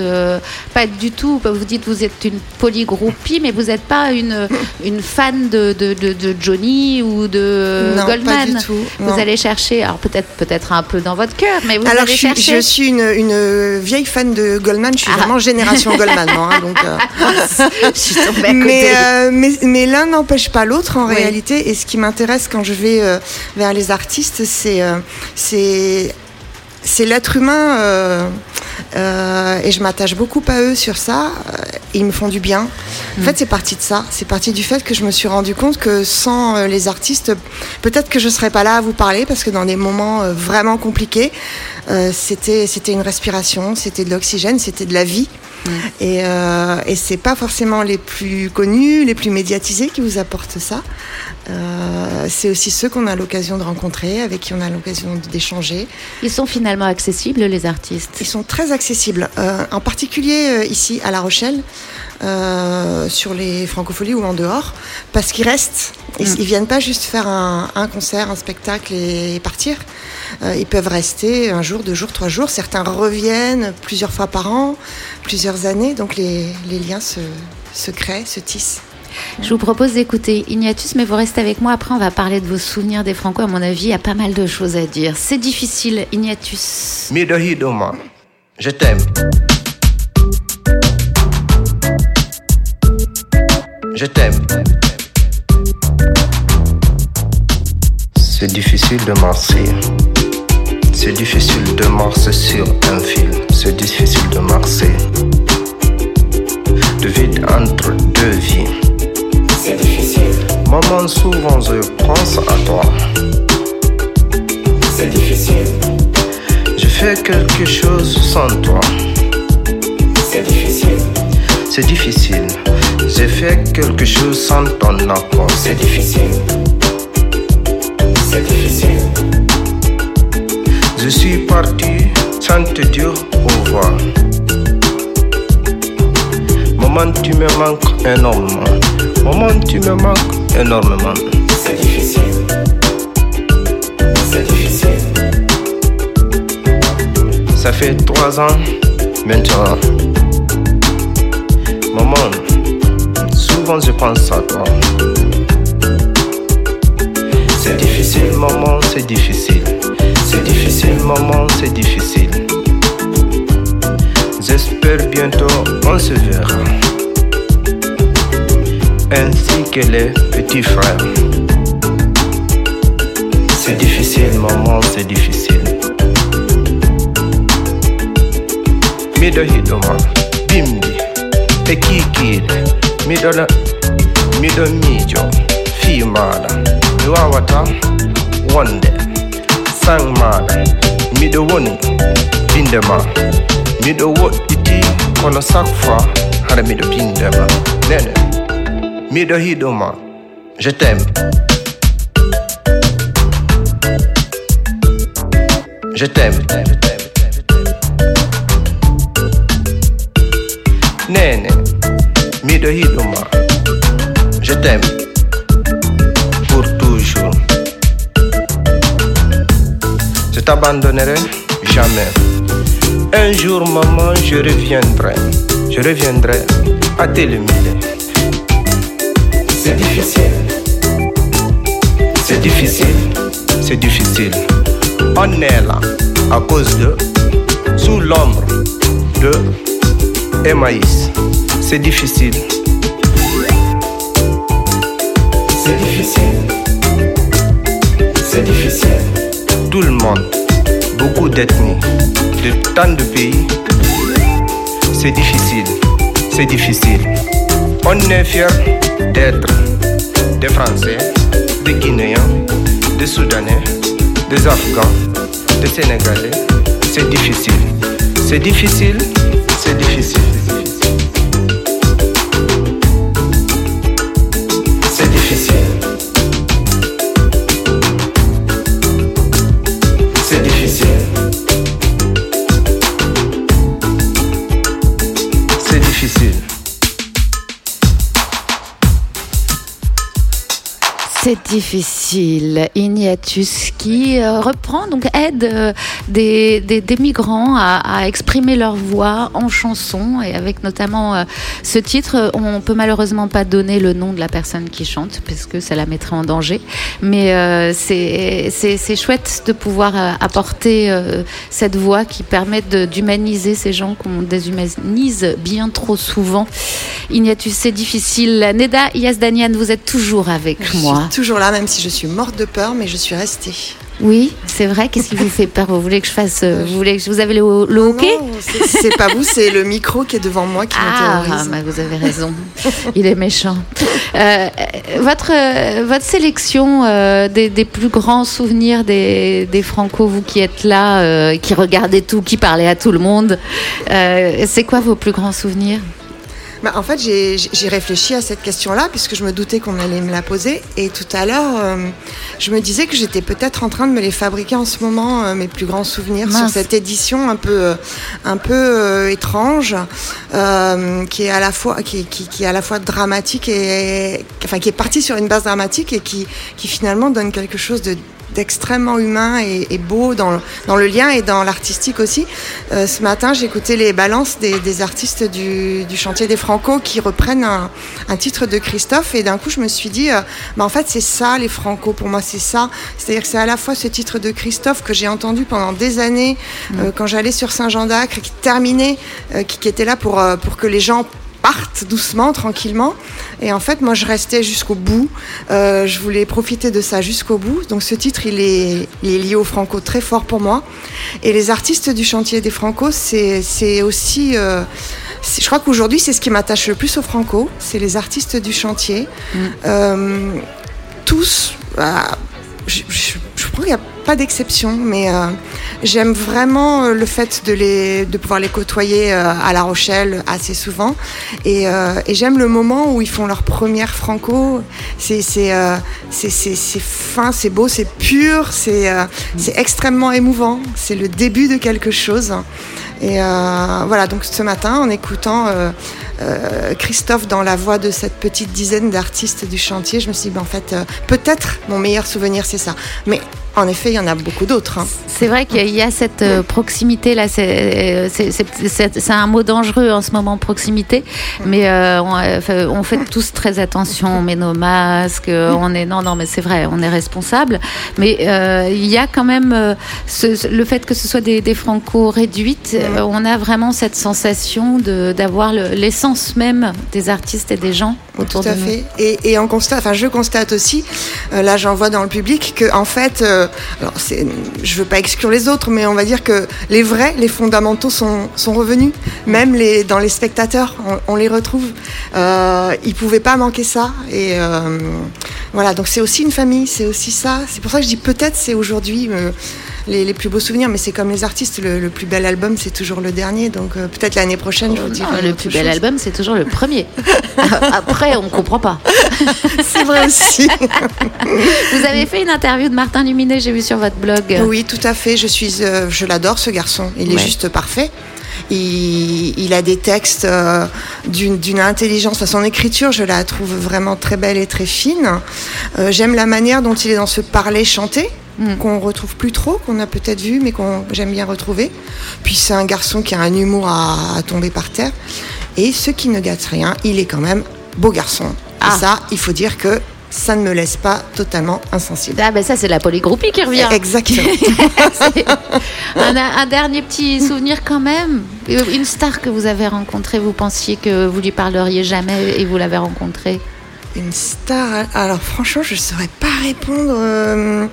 pas du tout. Vous dites vous êtes une polygroupie, mais vous n'êtes pas une une fan de, de, de- de Johnny ou de non, Goldman. pas du tout. Vous allez chercher, alors peut-être peut-être un peu dans votre cœur, mais vous Alors, allez je suis, chercher. je suis une, une vieille fan de Goldman. Je suis Ah. vraiment génération Goldman, moi, hein, donc. euh, Je suis tombée à côté. mais, euh, mais, mais l'un n'empêche pas l'autre en Oui. réalité. Et ce qui m'intéresse quand je vais euh, vers les artistes, c'est c'est c'est l'être humain. euh, euh, et je m'attache beaucoup à eux sur ça. euh, ils me font du bien. En Mm. fait, c'est parti de ça. C'est parti du fait que je me suis rendu compte que sans euh, les artistes, peut-être que je serais pas là à vous parler parce que dans des moments vraiment compliqués, euh, c'était c'était une respiration, c'était de l'oxygène, c'était de la vie. Et, euh, et c'est pas forcément les plus connus, les plus médiatisés qui vous apportent ça. Euh, c'est aussi ceux qu'on a l'occasion de rencontrer, avec qui on a l'occasion d'échanger. Ils sont finalement accessibles, les artistes. Ils sont très accessibles, euh, en particulier ici à La Rochelle, euh, sur les francopholies ou en dehors, parce qu'ils restent. Ils, Mm. ils viennent pas juste faire un, un concert, un spectacle et, partir. Euh, ils peuvent rester un jour, deux jours, trois jours. Certains reviennent plusieurs fois par an, plusieurs années. Donc les, les liens se, se créent, se tissent. Je vous propose d'écouter Ignatius, mais vous restez avec moi. Après, on va parler de vos souvenirs des Franco. À mon avis, il y a pas mal de choses à dire. C'est difficile, Ignatius. Mido Hidoma, je t'aime. Je t'aime. C'est difficile de marcher. C'est difficile de marcher sur un fil. C'est difficile de marcher. De vide entre deux vies. C'est difficile. Maman, souvent je pense à toi. C'est difficile. Je fais quelque chose sans toi. C'est difficile. C'est difficile. J'ai fait quelque chose sans ton accord. C'est difficile. C'est difficile. Je suis parti sans te dire au revoir. Maman, tu me manques énormément. Maman, tu me manques énormément. C'est difficile. C'est difficile. Ça fait trois ans Maintenant, maman, souvent je pense à toi. C'est difficile, maman, c'est difficile. C'est difficile, maman, c'est difficile. J'espère bientôt on se verra. Ainsi que les petits frères. C'est difficile, maman, c'est difficile. Mido hidoma, bimbi, ekikid, mido la, mido mijo, fi mada, mi wawata, wonde, sang mada, mido woni, binde ma, mido woɗɗiti kono chaque fois hara mido bindema. Nene. Mido hidoma je t'aime. Je t'aime. Nene je t'aime pour toujours je t'abandonnerai jamais un jour, maman, je reviendrai. Je reviendrai à t'éliminer. C'est difficile. C'est difficile. C'est difficile. On est là à cause de, sous l'ombre de Emmaïs. C'est difficile. C'est difficile. Tout le monde, beaucoup d'ethnies, de tant de pays, c'est difficile, c'est difficile. On est fiers d'être des Français, des Guinéens, des Soudanais, des Afghans, des Sénégalais. C'est difficile, c'est difficile, c'est difficile. C'est difficile. Ignatus qui euh, reprend, donc aide euh, des, des- des migrants à, à exprimer leur voix en chanson et avec notamment euh, ce titre, on peut malheureusement pas donner le nom de la personne qui chante parce que ça la mettrait en danger. Mais euh, c'est chouette de pouvoir euh, apporter euh, cette voix qui permet d'humaniser ces gens qu'on déshumanise bien trop souvent. Ignatus, c'est difficile. Neda Yazdanian, vous êtes toujours avec Je moi. suis toujours là, même si je suis morte de peur, mais je suis restée. Oui, c'est vrai. Qu'est-ce qui vous fait peur? Vous voulez que je fasse euh, Vous voulez que je- vous avez le, le hockey? Non, c'est- pas vous, c'est le micro qui est devant moi qui Ah, me bah, vous avez raison. Il est méchant. Euh, votre euh, votre sélection euh, des, des plus grands souvenirs des, des Franco, vous qui êtes là, euh, qui regardez tout, qui parlez à tout le monde, c'est quoi vos plus grands souvenirs? Bah, en fait, j'ai réfléchi à cette question-là puisque je me doutais qu'on allait me la poser. Et tout à l'heure, euh, je me disais que j'étais peut-être en train de me les fabriquer en ce moment, euh, mes plus grands souvenirs sur cette édition un peu, euh, un peu euh, étrange, euh, qui est à la fois, qui, qui, qui est à la fois dramatique et, enfin, qui est partie sur une base dramatique et qui, qui finalement donne quelque chose de d'extrêmement humain et, et beau dans le, dans le lien et dans l'artistique aussi. Euh, ce matin, j'écoutais les balances des, des artistes du, du chantier des Franco qui reprennent un, un titre de Christophe et d'un coup, je me suis dit, euh, bah, en fait, c'est ça les Franco. Pour moi, c'est ça. C'est-à-dire que c'est à la fois ce titre de Christophe que j'ai entendu pendant des années euh, quand j'allais sur Saint-Jean d'Acre, qui terminait, euh, qui, qui était là pour, pour que les gens partent doucement, tranquillement. Et en fait, moi, je restais jusqu'au bout. Euh, je voulais profiter de ça jusqu'au bout. Donc, ce titre, il est, il est lié au Franco très fort pour moi. Et les artistes du chantier des Franco, c'est aussi. euh, je crois qu'aujourd'hui, c'est ce qui m'attache le plus au Franco. C'est les artistes du chantier. Euh, tous. bah, je, je- je crois qu'il n'y a pas d'exception, mais euh, j'aime vraiment euh, le fait de, les, de pouvoir les côtoyer euh, à La Rochelle assez souvent. Et, euh, et j'aime le moment où ils font leur première franco. C'est euh, fin, c'est beau, c'est pur, c'est euh, c'est extrêmement émouvant. C'est le début de quelque chose. Et voilà, donc ce matin, en écoutant euh, Christophe dans la voix de cette petite dizaine d'artistes du chantier, je me suis dit, ben, en fait, euh, peut-être mon meilleur souvenir, c'est ça. Mais en effet, il y en a beaucoup d'autres. hein. C'est vrai qu'il y a cette euh, proximité là. C'est un mot dangereux en ce moment, proximité. Mais euh, on, fait- on fait tous très attention. On met nos masques. On est non, non, mais c'est vrai, on est responsable. Mais euh, il y a quand même euh, ce- le fait que ce soit des, des franco réduites. on a vraiment cette sensation d'avoir le- l'essence même des artistes et des gens autour Tout à de nous. fait. Et, et on constate, enfin, je constate aussi, euh, là, j'en vois dans le public que, en fait, euh, alors, je veux pas exclure les autres, mais on va dire que les vrais, les fondamentaux sont, sont revenus. Même les, dans les spectateurs, on, on les retrouve. Euh, ils pouvaient pas manquer ça. Et euh, voilà, donc c'est aussi une famille, c'est aussi ça. C'est pour ça que je dis peut-être c'est aujourd'hui. Les, les plus beaux souvenirs, mais c'est comme les artistes, le, le plus bel album, c'est toujours le dernier. Donc euh, peut-être l'année prochaine, je vous dirai. Non, le plus bel album, c'est toujours le premier. Après, on comprend pas. C'est vrai aussi. Vous avez fait une interview de Martin Luminet, j'ai vu sur votre blog. Oui, tout à fait. Je suis, euh, je l'adore ce garçon. Il est juste parfait. Il, il a des textes euh, d'une intelligence. Enfin, son écriture, je la trouve vraiment très belle et très fine. Euh, J'aime la manière dont il est dans ce parler chanté Mm. qu'on retrouve plus trop, qu'on a peut-être vu, mais qu'on j'aime bien retrouver. Puis c'est un garçon qui a un humour à, à tomber par terre. Et ce qui ne gâte rien, il est quand même beau garçon. Ah. Et ça, il faut dire que ça ne me laisse pas totalement insensible. Ah ben ça c'est la polygroupie qui revient. Exactement. C'est un, un dernier petit souvenir quand même. Une star que vous avez rencontrée, vous pensiez que vous lui parleriez jamais et vous l'avez rencontrée? Une star, alors franchement, je ne saurais pas répondre. euh,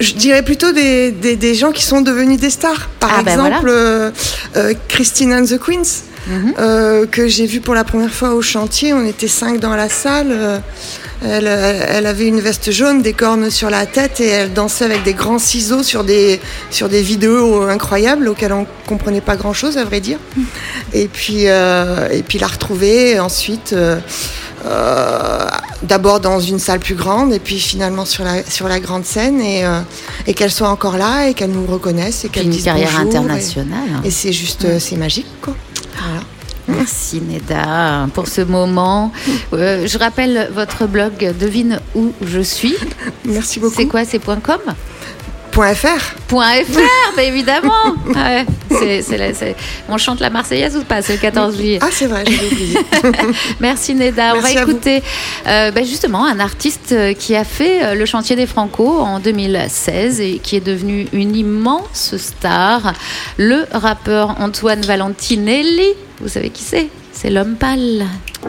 je dirais plutôt des, des, des gens qui sont devenus des stars. Par Ah, ben exemple, voilà. euh, euh, Christine and the Queens, Mhm. que j'ai vu pour la première fois au chantier. On était cinq dans la salle. Euh, elle, elle avait une veste jaune, des cornes sur la tête et elle dansait avec des grands ciseaux sur des, sur des vidéos incroyables auxquelles on comprenait pas grand chose, à vrai dire. Et puis, euh, et puis la retrouver ensuite. euh, euh, d'abord dans une salle plus grande et puis finalement sur la, sur la grande scène et, et qu'elle soit encore là et qu'elle nous reconnaisse et qu'elle une dise carrière bonjour et- internationale. Et, c'est juste, c'est magique quoi. Voilà. Merci Neda pour ce moment. Euh, je rappelle votre blog Devine où je suis. Merci beaucoup. C'est quoi C'est .com? Point .fr .fr, bah, évidemment. Ouais, c'est, c'est la- c'est- On chante la Marseillaise ou pas C'est le 14 juillet. Ah c'est vrai, j'avais oublié. Merci Neda. On va écouter euh, bah, justement un artiste euh, qui a fait euh, le chantier des Franco en 2016 et qui est devenu une immense star, le rappeur Antoine Valentinelli. Vous savez qui c'est? C'est l'homme pâle. Un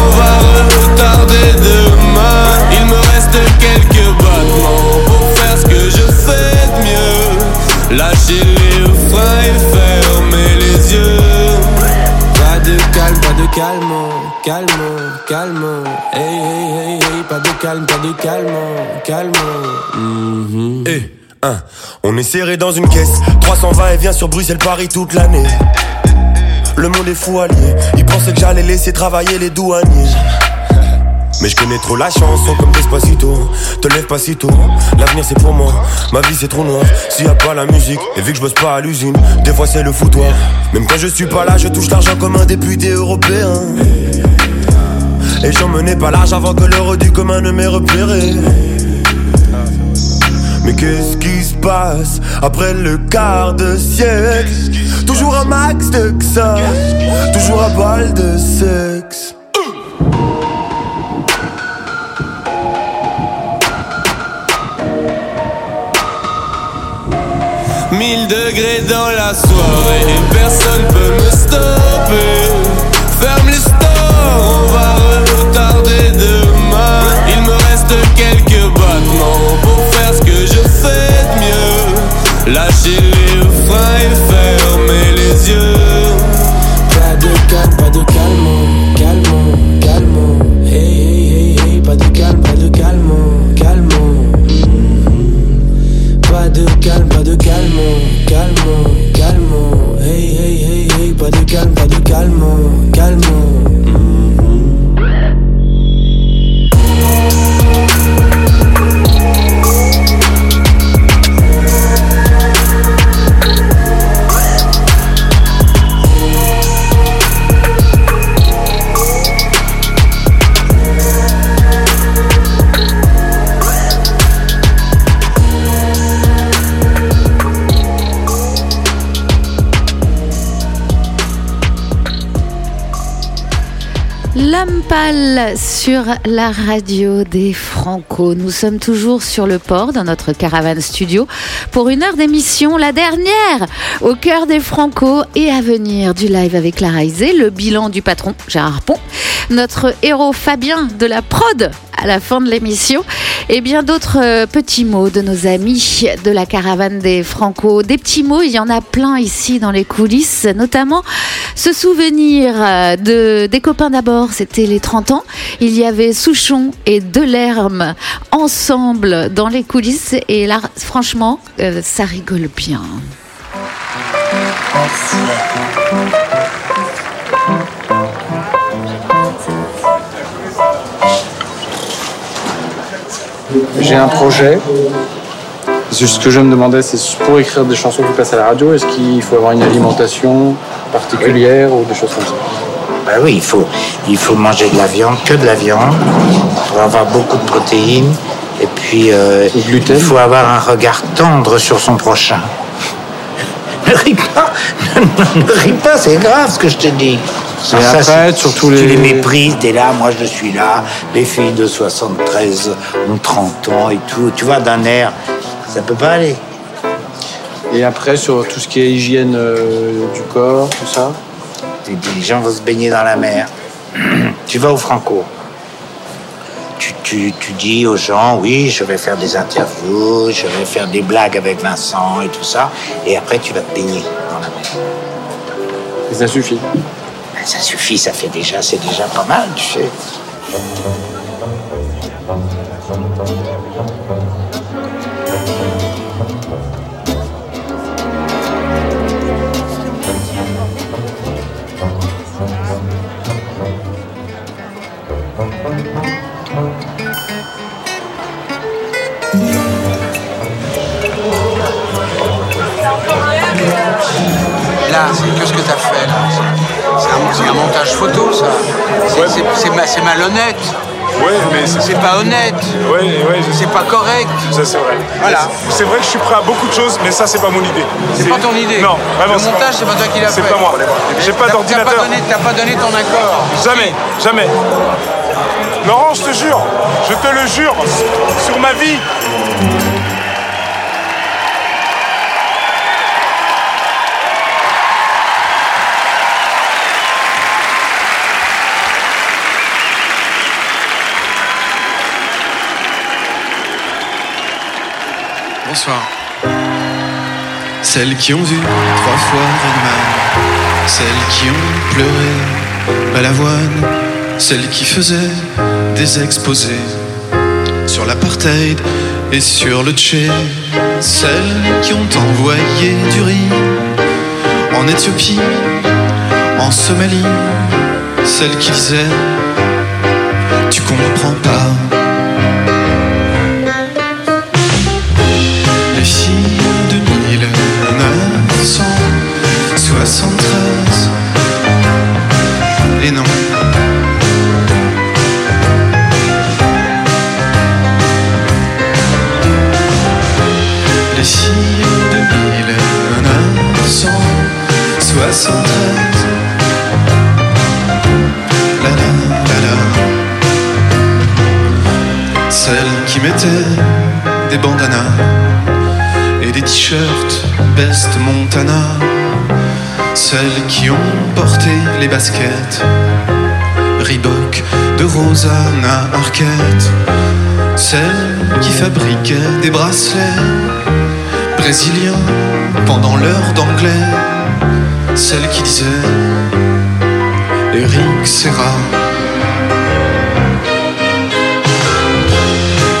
Lâcher les freins et fermer les yeux. Pas de calme, pas de calme, calme, calme. Hey, hey, hey, hey, pas de calme, pas de calme, calme. Eh, hein, on est serré dans une caisse. 320 et vient sur Bruxelles-Paris toute l'année. Le monde est fou allié. Ils pensaient que j'allais laisser travailler les douaniers. Mais je connais trop la chanson comme Despacito Te lève pas si tôt, l'avenir c'est pour moi. Ma vie c'est trop noir, s'il y a pas la musique Et vu que je bosse pas à l'usine, des fois c'est le foutoir. Même quand je suis pas là, je touche l'argent comme un député européen. Et j'en menais pas large avant que l'heure du commun ne m'ait repéré. Mais qu'est-ce qui se passe après le quart de siècle? Toujours un max de ça, toujours un balle de sexe. 1000 degrés dans la soirée, personne peut me stopper. Ferme les stores, on va retarder demain. Il me reste quelques battements pour faire ce que je fais de mieux. Lâcher Sur la radio des Franco. Nous sommes toujours sur le port dans notre caravane studio pour une heure d'émission, la dernière au cœur des Franco et à venir du live avec Lara Isé, le bilan du patron Gérard Pont, notre héros Fabien de la prod à la fin de l'émission et bien d'autres euh, petits mots de nos amis de la caravane des Franco. Des petits mots, il y en a plein ici dans les coulisses, notamment ce souvenir euh, de, des copains d'abord, c'était les 30 ans. Il y avait Souchon et Delerme ensemble dans les coulisses et là, franchement, euh, ça rigole bien. J'ai un projet. Ce que je me demandais, c'est pour écrire des chansons qui passent à la radio, est-ce qu'il faut avoir une alimentation particulière ou des choses comme ça? Bah oui, il faut, il faut manger de la viande, que de la viande, pour avoir beaucoup de protéines. Et puis, euh, il faut avoir un regard tendre sur son prochain. Ne ris pas, ne ris pas, c'est grave ce que je te dis. Et après, c'est- surtout tu les- les méprises, t'es là, moi je suis là, les filles de 73 ont 30 ans et tout, tu vois, d'un air, ça peut pas aller. Et après, sur tout ce qui est hygiène euh, du corps, tout ça? Les les gens vont se baigner dans la mer. tu vas au Franco. Tu, tu- tu dis aux gens, oui, je vais faire des interviews, je vais faire des blagues avec Vincent et tout ça. Et après, tu vas te baigner dans la mer. Et ça suffit. Ben, Ça suffit, ça fait déjà, c'est déjà pas mal, tu sais. Là, c'est qu'est-ce que t'as fait là C'est un, montage photo ça. C'est- c'est- C'est ma- c'est malhonnête. Ouais, mais c'est pas honnête. Ouais, ouais, je- C'est pas correct. Ça, c'est vrai. Voilà. C'est vrai que je suis prêt à beaucoup de choses, mais ça, c'est pas mon idée. C'est pas ton idée. Non, vraiment. Le montage, c'est pas toi qui l'as fait. C'est pas moi. J'ai pas d'ordinateur. T'as pas, pas donné ton accord. Jamais, jamais. Laurent, je te jure, je te le jure, sur ma vie. Bonsoir. Celles qui ont vu trois fois Redman, celles qui ont pleuré Balavoine, celles qui faisaient des exposés sur l'apartheid et sur le Tché, celles qui ont envoyé du riz en Éthiopie, en Somalie, celles qui disaient tu comprends pas. 1973 Et non. Les filles de 1973 La la la la. Celles qui mettaient des bandanas et des t-shirts Best Montana. Celles qui ont porté les baskets Reebok de Rosanna Arquette. Celles qui fabriquaient des bracelets brésiliens pendant l'heure d'anglais. Celles qui disaient Eric Serra.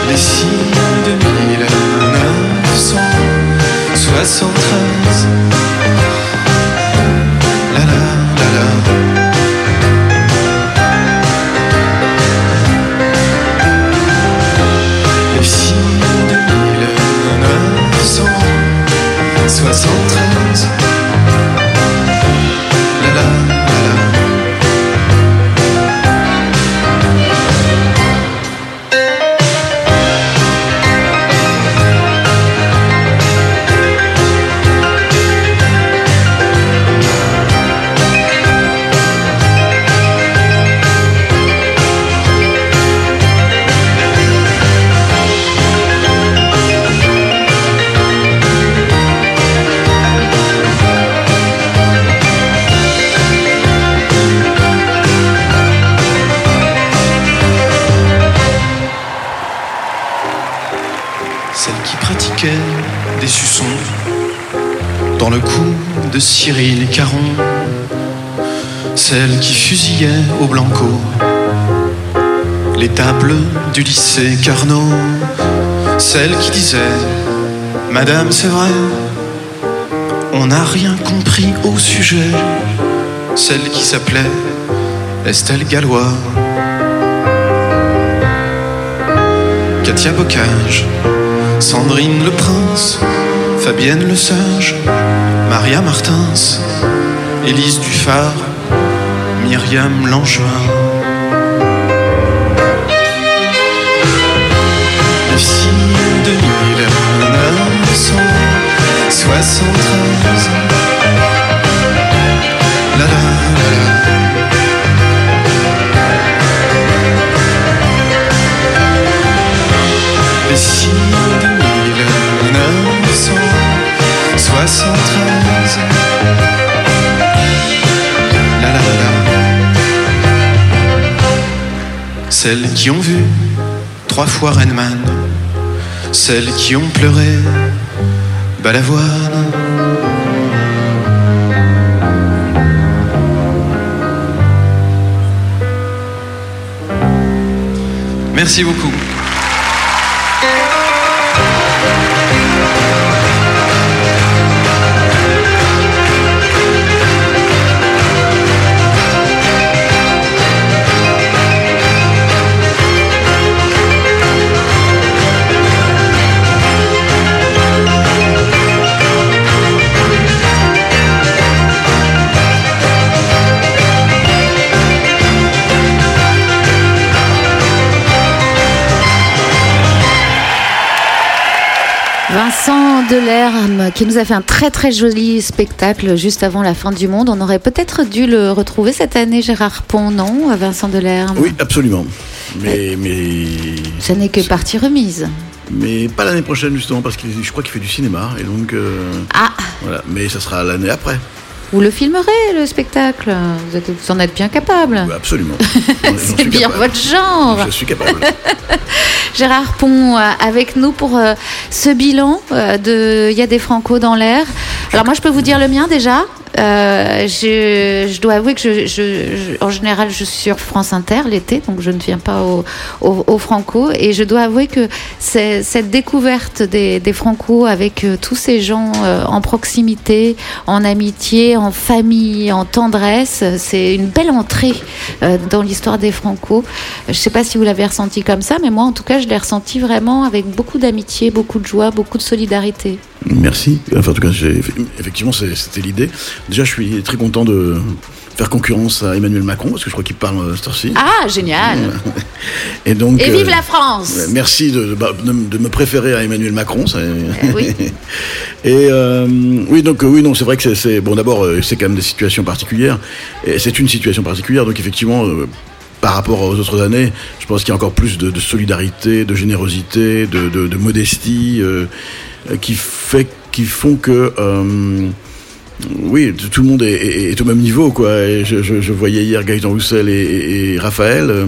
Les filles de 1973 1973 le cou de Cyril Caron. Celle qui fusillait au Blanco les tables du lycée Carnot. Celle qui disait Madame, c'est vrai, on n'a rien compris au sujet. Celle qui s'appelait Estelle Gallois. Katia Bocage, Sandrine Le Prince, Fabienne Le Sage, Maria Martins, Élise Dufard, Myriam Langevin. Les filles de 1973. La la la la. Les 1973 La la la Celles qui ont vu trois fois Renman Celles qui ont pleuré Balavoine Merci beaucoup. Vincent Delerme, qui nous a fait un très très joli spectacle juste avant la fin du monde. On aurait peut-être dû le retrouver cette année, Gérard Pont, non Vincent Delerme? Oui, absolument. Mais, mais, Ce n'est que partie remise. mais pas l'année prochaine, justement, parce que je crois qu'il fait du cinéma. Et donc. euh, Ah Voilà. Mais ça sera l'année après. Vous le filmerez, le spectacle? Vous, êtes- vous en êtes bien capable Oui, absolument. C'est bien capable. votre genre Je suis capable. Gérard Pont euh, avec nous pour euh, ce bilan euh, de Il y a des Franco dans l'air. Alors moi je peux vous dire le mien déjà? Euh, je, dois avouer que je, en général, je suis sur France Inter l'été, donc je ne viens pas au, au, Franco. Et je dois avouer que cette découverte des, des Franco avec euh, tous ces gens euh, en proximité, en amitié, en famille, en tendresse, c'est une belle entrée dans l'histoire des Franco. Je ne sais pas si vous l'avez ressenti comme ça, mais moi, en tout cas, je l'ai ressenti vraiment avec beaucoup d'amitié, beaucoup de joie, beaucoup de solidarité. Merci. Enfin, en tout cas, effectivement, c'était l'idée. Déjà, je suis très content de faire concurrence à Emmanuel Macron, parce que je crois qu'il parle euh, cette heure-ci. Ah, génial Et donc. Et vive euh, la France Merci de, bah, de, de me préférer à Emmanuel Macron. ça- oui. Et euh, oui, donc oui, non, c'est vrai que c'est- bon. D'abord, c'est quand même des situations particulières. Et c'est une situation particulière, donc effectivement. par rapport aux autres années, je pense qu'il y a encore plus de, de solidarité, de générosité, de, de- de modestie, euh, qui fait, qui font que euh, oui, tout le monde est, est- est au même niveau, quoi. Et je, je- je voyais hier Gaëtan Roussel et, Raphaël. euh,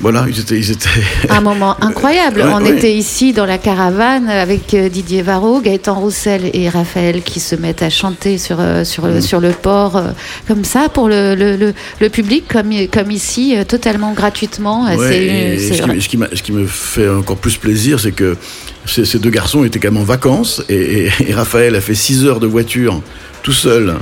voilà, ils étaient, ils étaient. Un moment incroyable. Ouais, On ouais. était ici dans la caravane avec euh, Didier Varro, Gaëtan Roussel et Raphaël qui se mettent à chanter sur, euh, sur, le, Mm. sur le port, comme ça, pour le, le, le, le public, comme, comme ici, totalement gratuitement. Ouais, c'est ce, qui, ce qui ce qui me fait encore plus plaisir, c'est que ces, ces deux garçons étaient quand même en vacances et, et- et Raphaël a fait 6 heures de voiture tout seul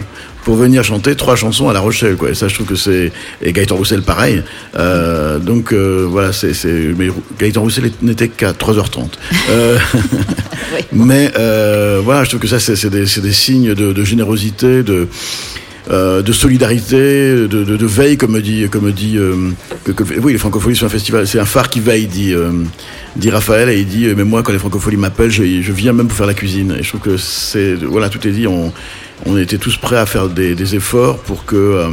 pour venir chanter trois chansons à La Rochelle. Quoi. Et ça, je trouve que c'est... Et Gaëtan Roussel, pareil. Euh, donc, euh, voilà, c'est... c'est- Mais Gaëtan Roussel n'était qu'à 3h30. Euh, Mais euh, voilà, je trouve que ça, c'est c'est des, c'est des signes de, de générosité, de... euh, de solidarité, de, de, de veille, comme dit, comme dit, euh, que, que- oui, les Francopholies sont un festival, c'est un phare qui veille, dit, euh, dit Raphaël, et il dit, euh, mais moi, quand les Francopholies m'appellent, je, je viens même pour faire la cuisine. Et je trouve que c'est, voilà, tout est dit, on, on était tous prêts à faire des, des efforts pour que euh,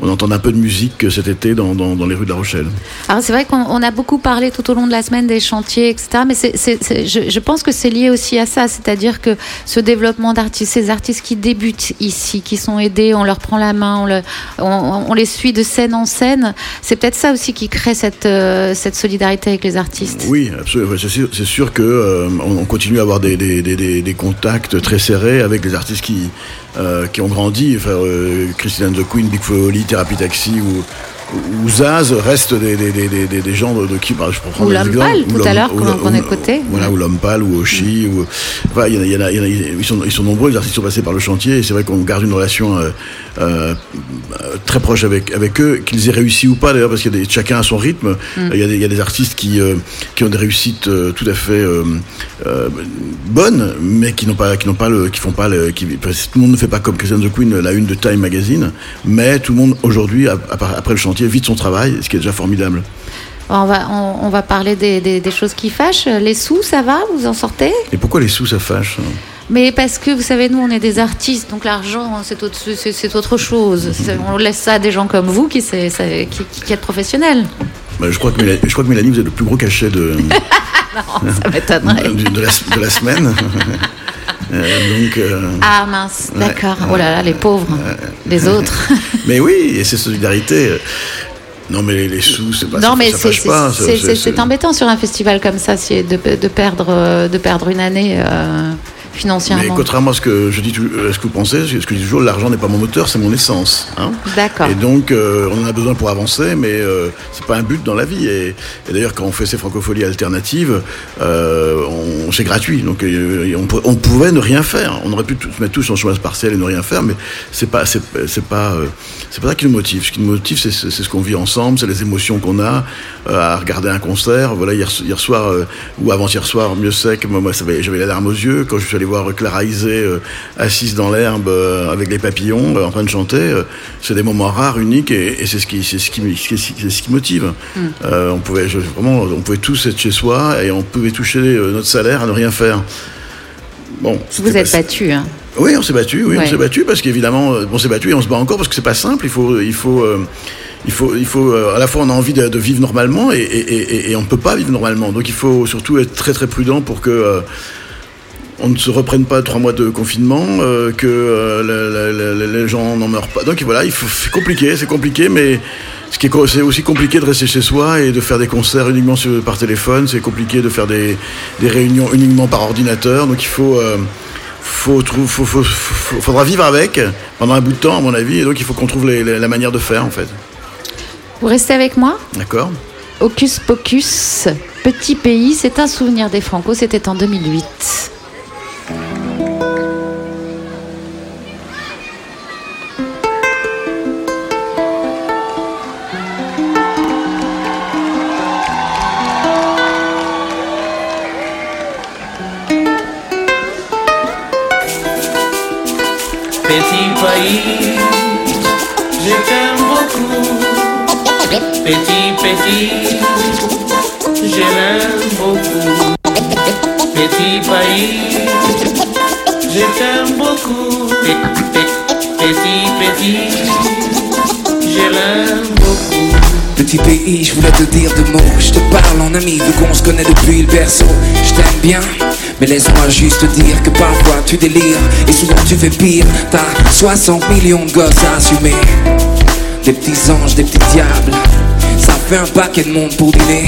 on entende un peu de musique cet été dans, dans, dans les rues de La Rochelle. Alors c'est vrai qu'on on a beaucoup parlé tout au long de la semaine des chantiers, etc. Mais je, je pense que c'est lié aussi à ça, c'est-à-dire que ce développement d'artistes, ces artistes qui débutent ici, qui sont aidés, on leur prend la main, on, le- on- on les suit de scène en scène, c'est peut-être ça aussi qui crée cette, euh, cette solidarité avec les artistes. Oui, absolument. C'est sûr, sûr que euh, on, on continue à avoir des, des, des, des, des contacts très serrés avec les artistes qui, qui ont grandi. Enfin, euh, Christine and the Queen, Big Flo Oli, Thérapie Taxi ou, ou Zaz restent des, des, des, des, des- gens de, de qui bah, je prendre Ou l'homme pâle, Ou tout à l'heure, qu'on ou- écoutait. Voilà, ou l'homme pâle, ou Oshi, ou enfin, il y en a, il y en a, il y en a- ils sont, ils sont nombreux, les artistes sont passés par le chantier, et c'est vrai qu'on garde une relation euh, euh, très proche avec avec eux, qu'ils aient réussi ou pas d'ailleurs, parce qu'il y a chacun a son rythme. Mm. Il y a des, il y a des artistes qui euh, qui ont des réussites euh, tout à fait euh, euh, bonnes, mais qui n'ont pas qui n'ont pas le qui font pas le qui tout le monde ne fait pas comme Christian the Queen la une de Time Magazine, mais tout le monde aujourd'hui ap- après le chantier vit de son travail, ce qui est déjà formidable. On va, on, on va parler des, des- des choses qui fâchent. Les sous, ça va? Vous en sortez? Et pourquoi les sous ça fâche hein? Mais parce que vous savez, nous, on est des artistes, donc l'argent, c'est autre, c'est- c'est autre chose. On laisse ça à des gens comme vous qui, c'est- qui, qui êtes professionnels. Bah, je crois que Mélanie, je crois que Mélanie, vous êtes le plus gros cachet de non, ça m'étonnerait. de, de la, de la semaine. Euh, donc, euh, Ah mince, Ouais, d'accord. oh là là, les pauvres, les autres. mais oui, et c'est solidarité. Non, mais les, les sous, c'est pas non, mais c'est fâche pas. ça, c'est- c'est- c'est- c'est embêtant sur un festival comme ça, de, de, perdre, euh, de perdre une année euh, Mais financièrement. contrairement à ce que je dis, à ce que vous pensez, ce que je dis toujours, l'argent n'est pas mon moteur, c'est mon essence. hein. D'accord. Et donc, euh, on en a besoin pour avancer, mais euh, c'est pas un but dans la vie. Et, et d'ailleurs, quand on fait ces francopholies alternatives, euh, c'est gratuit. Donc, euh, on, pou- on pouvait ne rien faire. On aurait pu se mettre tous en chômage partiel et ne rien faire, mais c'est pas, c'est, pas, euh, c'est pas ça qui nous motive. Ce qui nous motive, c'est, ce qu'on vit ensemble, c'est les émotions qu'on a à regarder un concert. Voilà, hier, hier soir ou avant-hier soir, mieux que moi, moi, j'avais la larme aux yeux quand je suis allé voir Clara Isé euh, assise dans l'herbe euh, avec les papillons euh, en train de chanter. c'est des moments rares, uniques, et, et c'est ce qui, c'est ce qui, c'est ce qui- motive. Mm. On pouvait je- vraiment, on pouvait tous être chez soi et on pouvait toucher notre salaire à ne rien faire. Bon, Vous êtes pas- battu. Hein. oui, on s'est battu, oui, Ouais. on s'est battu parce qu'évidemment, on s'est battu et on se bat encore parce que c'est pas simple. Il faut, il faut, euh, il faut, il faut. euh, à la fois, on a envie de, de vivre normalement et, et, et, et on ne peut pas vivre normalement. Donc, il faut surtout être très très prudent pour que euh, on ne se reprenne pas trois mois de confinement, euh, que euh, la- la- la- les gens n'en meurent pas. Donc voilà, c'est compliqué, c'est compliqué, mais ce qui est, c'est aussi compliqué de rester chez soi et de faire des concerts uniquement sur- par téléphone. C'est compliqué de faire des, des réunions uniquement par ordinateur. Donc il faut, euh, faut, trou- faut, faut- faut- faudra vivre avec pendant un bout de temps, à mon avis, et donc il faut qu'on trouve les- les- la manière de faire, en fait. Vous restez avec moi? D'accord Hocus Pocus, Petit Pays, c'est un souvenir des Franco, c'était en 2008. Petit, je l'aime beaucoup. Petit pays, je t'aime beaucoup. Petit, petit, je beaucoup. Petit pays, je voulais te dire deux mots. Je te parle en ami, vu qu'on se connaît depuis le berceau. Je t'aime bien, mais laisse-moi juste te dire que parfois tu délires et souvent tu fais pire. T'as 60 millions de gosses à assumer. Des petits anges, des petits diables. Fait un paquet de monde pour dîner.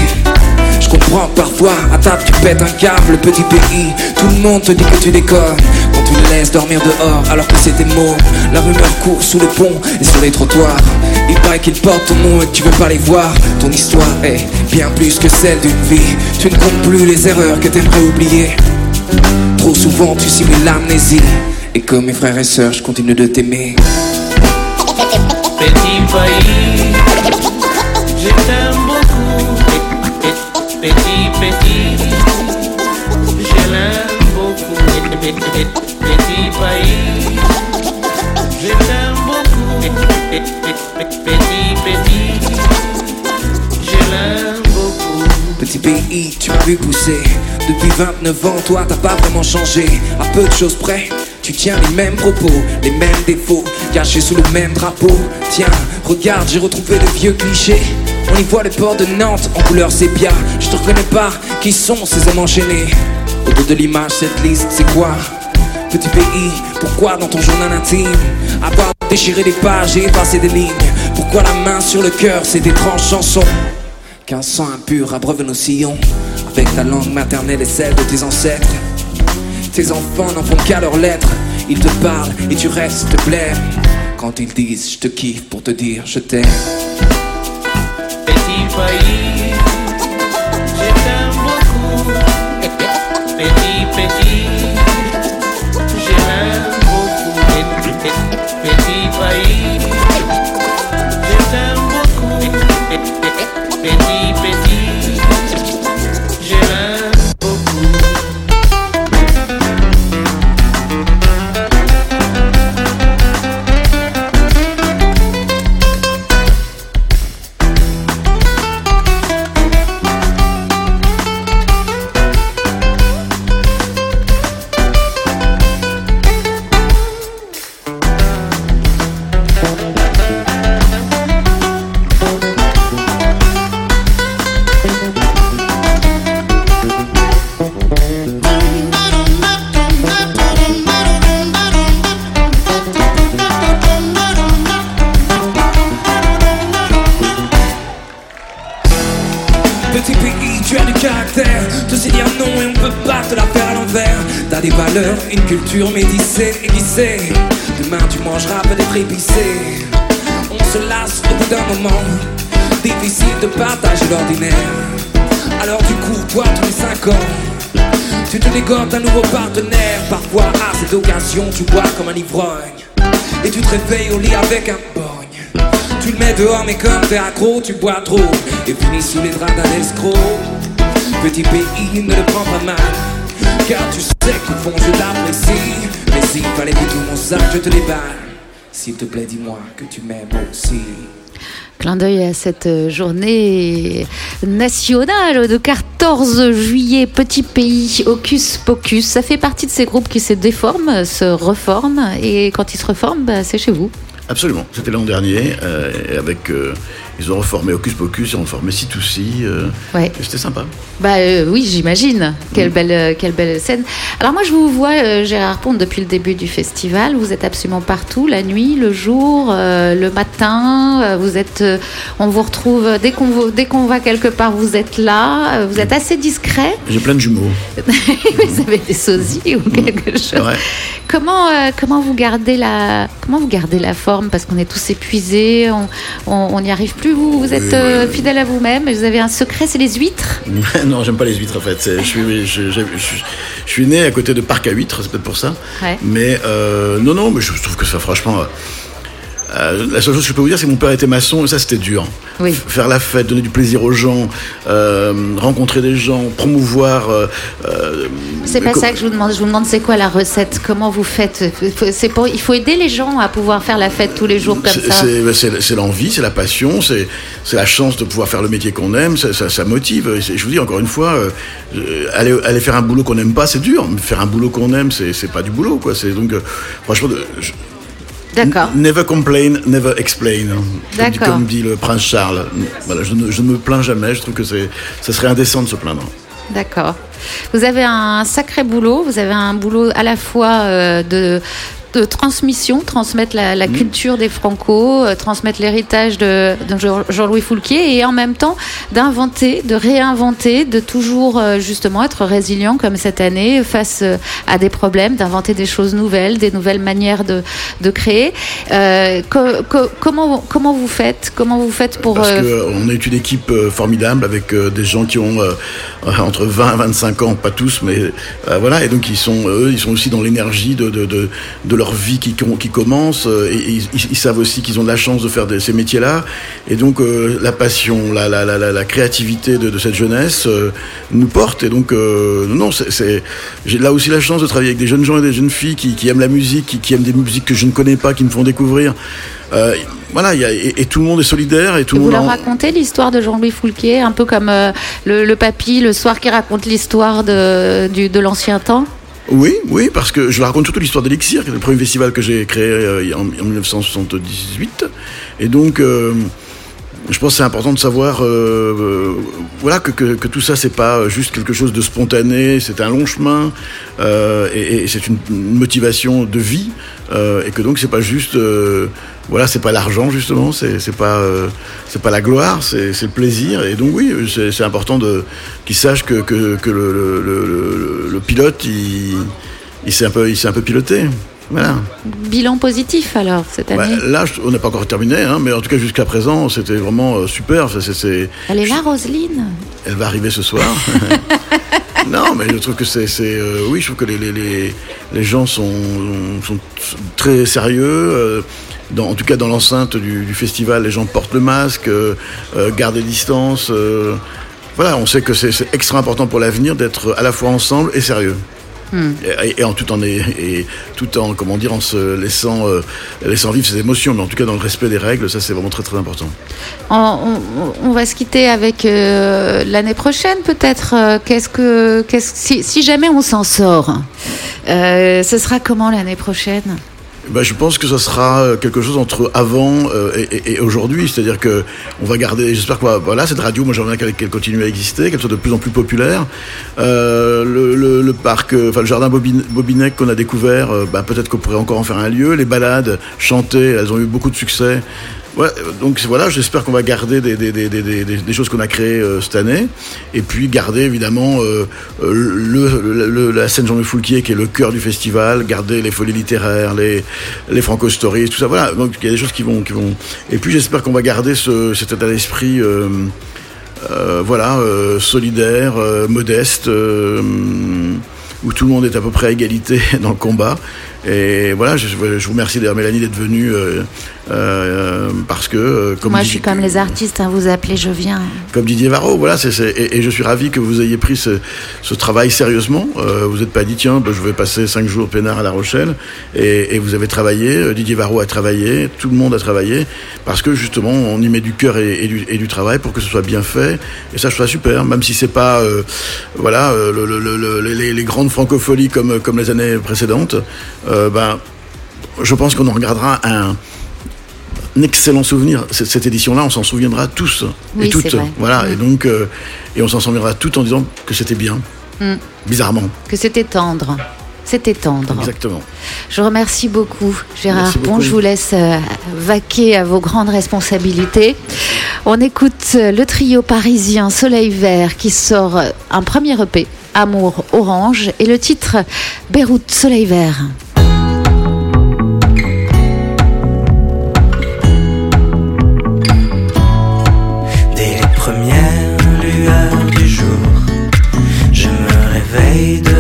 Je comprends parfois à table tu pètes un câble, petit pays. Tout le monde te dit que tu déconnes quand tu les laisses dormir dehors alors que c'est tes mots. La rumeur court sous les ponts et sur les trottoirs. Il paraît qu'ils portent ton nom et que tu veux pas les voir. Ton histoire est bien plus que celle d'une vie. Tu ne comptes plus les erreurs que t'aimerais oublier. Trop souvent tu simules l'amnésie. Et comme mes frères et sœurs, je continue de t'aimer. Je beaucoup. Petit, petit, beaucoup. Petit pays, je beaucoup. Petit, beaucoup. Petit pays, tu m'as vu pousser. Depuis 29 ans, toi t'as pas vraiment changé. À peu de choses près, tu tiens les mêmes propos, les mêmes défauts, cachés sous le même drapeau. Tiens, regarde, j'ai retrouvé de vieux clichés. On voit le port de Nantes en couleur sépia. Je te reconnais pas, qui sont ces hommes enchaînés? Autour de l'image, cette liste, c'est quoi? Petit pays, pourquoi dans ton journal intime? Avoir déchiré des pages et effacé des lignes. Pourquoi la main sur le cœur, cette étrange chanson Qu'un sang impur abreuve nos sillons. Avec ta langue maternelle et celle de tes ancêtres. Tes enfants n'en font qu'à leurs lettres. Ils te parlent et tu restes blême. Quand ils disent je te kiffe pour te dire je t'aime Petit pays, je t'aime beaucoup. Petit, petit, une culture médicée sait, demain tu mangeras peut-être épicé. On se lasse au bout d'un moment. Difficile de partager l'ordinaire. Alors du coup, toi tous les 5 ans Tu te dégotes un nouveau partenaire. Parfois à cette occasion tu bois comme un ivrogne. Et tu te réveilles au lit avec un bogne. Tu le mets dehors mais comme t'es accro tu bois trop. Et finis sous les draps d'un escroc. Petit pays ne le prends pas mal. Car tu sais qu'au fond je l'apprécie Mais s'il fallait que tout mon sac je te déballe S'il te plaît dis-moi que tu m'aimes aussi Clin d'œil à cette journée nationale de 14 juillet, petit pays, Hocus Pocus. Ça fait partie de ces groupes qui se déforment, se reforment, et quand ils se reforment, bah, c'est chez vous. Absolument. C'était l'an dernier, euh, avec euh, ils ont reformé Hocus Pocus, ils ont reformé C2C. euh, Ouais. C'était sympa. Bah euh, oui, j'imagine. Mm. Quelle belle, euh, quelle belle scène. Alors moi, je vous vois, euh, Gérard Pont, depuis le début du festival. Vous êtes absolument partout, la nuit, le jour, le matin. vous êtes, on vous retrouve dès qu'on vous- dès qu'on va quelque part, vous êtes là. Vous êtes assez discret. J'ai plein de jumeaux. vous avez des sosies ou quelque chose. Ouais. Comment, comment vous gardez la, comment vous gardez la forme? Parce qu'on est tous épuisés, on n'y arrive plus. Vous, vous êtes euh, fidèle à vous-même. Vous avez un secret, c'est les huîtres. non, j'aime pas les huîtres en fait. Je suis, je, je- je- je suis né à côté de Parc à huîtres, c'est peut-être pour ça. Ouais. Mais euh, non, non, mais je trouve que ça, franchement. Euh, la seule chose que je peux vous dire, c'est que mon père était maçon et ça, c'était dur. Oui. Faire la fête, donner du plaisir aux gens, euh, rencontrer des gens, promouvoir. euh, C'est pas ça que je vous demande. Je vous demande c'est quoi la recette? Comment vous faites? C'est pour, il faut aider les gens à pouvoir faire la fête tous les jours comme ça. C'est bah, c'est- l'envie, c'est la passion, c'est la chance de pouvoir faire le métier qu'on aime, ça, ça, ça motive. Et je vous dis encore une fois, aller, aller faire un boulot qu'on n'aime pas, c'est dur. Mais Faire un boulot qu'on aime, c'est pas du boulot, quoi. C'est donc, franchement, je- D'accord. never complain, never explain. Comme dit- D'accord. Comme dit le prince Charles. Voilà, je ne, je ne me plains jamais. Je trouve que c'est, ça serait indécent de se plaindre. D'accord. Vous avez un sacré boulot. Vous avez un boulot à la fois euh, de de transmission, transmettre la, Mm. la culture des Franco, euh, transmettre l'héritage de, de Jean- Jean-Louis Foulquier et en même temps d'inventer, de réinventer, de toujours euh, justement être résilient comme cette année face euh, à des problèmes, d'inventer des choses nouvelles, des nouvelles manières de, de créer. Co- co- comment, comment vous faites Comment vous faites pour... Parce qu'on est une équipe formidable avec des gens qui ont entre 20 et 25 ans, pas tous, mais voilà, et donc ils sont, eux, ils sont aussi dans l'énergie de, de, de, de leur vie qui, qui commence, euh, et, ils, savent aussi qu'ils ont de la chance de faire de- ces métiers-là, et donc euh, la passion, la, la, la, la, créativité de, de cette jeunesse euh, nous porte, et donc euh, non, c'est- j'ai là aussi la chance de travailler avec des jeunes gens et des jeunes filles qui, qui aiment la musique, qui, qui aiment des musiques que je ne connais pas, qui me font découvrir. Voilà, il y a, et, et tout le monde est solidaire et tout le Vous leur en- racontez l'histoire de Jean-Louis Foulquier, un peu comme le, le papy le soir qui raconte l'histoire de, de l'ancien temps? Oui, oui, parce que je raconte surtout l'histoire d'Elixir, qui est le premier festival que j'ai créé euh, en, en 1978. Et donc, euh, je pense que c'est important de savoir, euh, voilà, que, tout ça, c'est pas juste quelque chose de spontané, c'est un long chemin, et, c'est une, une motivation de vie, et que donc c'est pas juste, voilà, c'est pas l'argent justement, c'est pas, euh, c'est pas la gloire, c'est le plaisir, et donc oui, c'est important de qu'ils sachent que, que, que le, le, le- le- le pilote, il, il s'est un peu, il s'est un peu piloté. Voilà. Bilan positif alors cette Ouais, année là, on n'a pas encore terminé, hein, mais en tout cas jusqu'à présent, c'était vraiment euh, super. Elle est là, Roselyne? Elle va arriver ce soir. non, mais je trouve que c'est, euh, oui, je trouve que les, les, les, les gens sont, sont très sérieux. euh, dans, en tout cas, dans l'enceinte du, du festival, les gens portent le masque, euh, euh, gardent des distances. euh, voilà, on sait que c'est, extra important pour l'avenir d'être à la fois ensemble et sérieux. Hmm. Et, et en tout en et, et tout en comment dire en se laissant euh, laissant vivre ses émotions, mais en tout cas dans le respect des règles, ça c'est vraiment très très important. on, on- on va se quitter avec euh, l'année prochaine peut-être. Qu'est-ce que, qu'est-ce, si, si jamais on s'en sort, euh, ce sera comment l'année prochaine? Ben, je pense que ça sera euh, quelque chose entre avant euh, et, aujourd'hui, c'est-à-dire que on va garder. J'espère que voilà cette radio, moi j'aimerais qu'elle continue à exister, qu'elle soit de plus en plus populaire. Euh, le, parc, le jardin Bobine- Bobinec qu'on a découvert, ben, peut-être qu'on pourrait encore en faire un lieu. Les balades chantées, elles ont eu beaucoup de succès. Ouais, euh, donc voilà, j'espère qu'on va garder des, choses qu'on a créées euh, cette année, et puis garder évidemment euh, le, le- la scène Jean-Louis Foulquier qui est le cœur du festival, garder les folies littéraires, les, les franco stories, tout ça. Voilà, donc il y a des choses qui vont, qui vont. Et puis j'espère qu'on va garder ce, cet état d'esprit. voilà, solidaire, modeste, où tout le monde est à peu près à égalité dans le combat. Et voilà, je, je vous remercie d'ailleurs Mélanie d'être venue euh, euh, parce que, euh, comme, Moi, je suis comme les artistes, hein, vous appelez, je viens. comme Didier Varro, voilà, c'est, c'est- et, et je suis ravi que vous ayez pris ce, ce travail sérieusement. Euh, vous n'êtes pas dit tiens, ben, je vais passer cinq jours peinard à La Rochelle, et, et vous avez travaillé. euh, Didier Varro a travaillé, tout le monde a travaillé, parce que justement, on y met du cœur et, et du, et du travail pour que ce soit bien fait. Et ça, je trouve ça super, même si c'est pas, euh, voilà, le- le- le- le- les, les grandes francopholies comme comme les années précédentes. euh, ben, je pense qu'on en regardera un excellent souvenir. Cette édition-là, on s'en souviendra tous Oui, et toutes. vrai. Voilà, et donc, euh, et on s'en souviendra toutes en disant que c'était bien, Mm. bizarrement. Que c'était tendre. C'était tendre. Exactement. Je remercie beaucoup, Gérard beaucoup. Je vous laisse euh, vaquer à vos grandes responsabilités. On écoute euh, le trio parisien Soleil Vert qui sort euh, un premier EP, Amour Orange, et le titre Beyrouth Soleil Vert. Vader.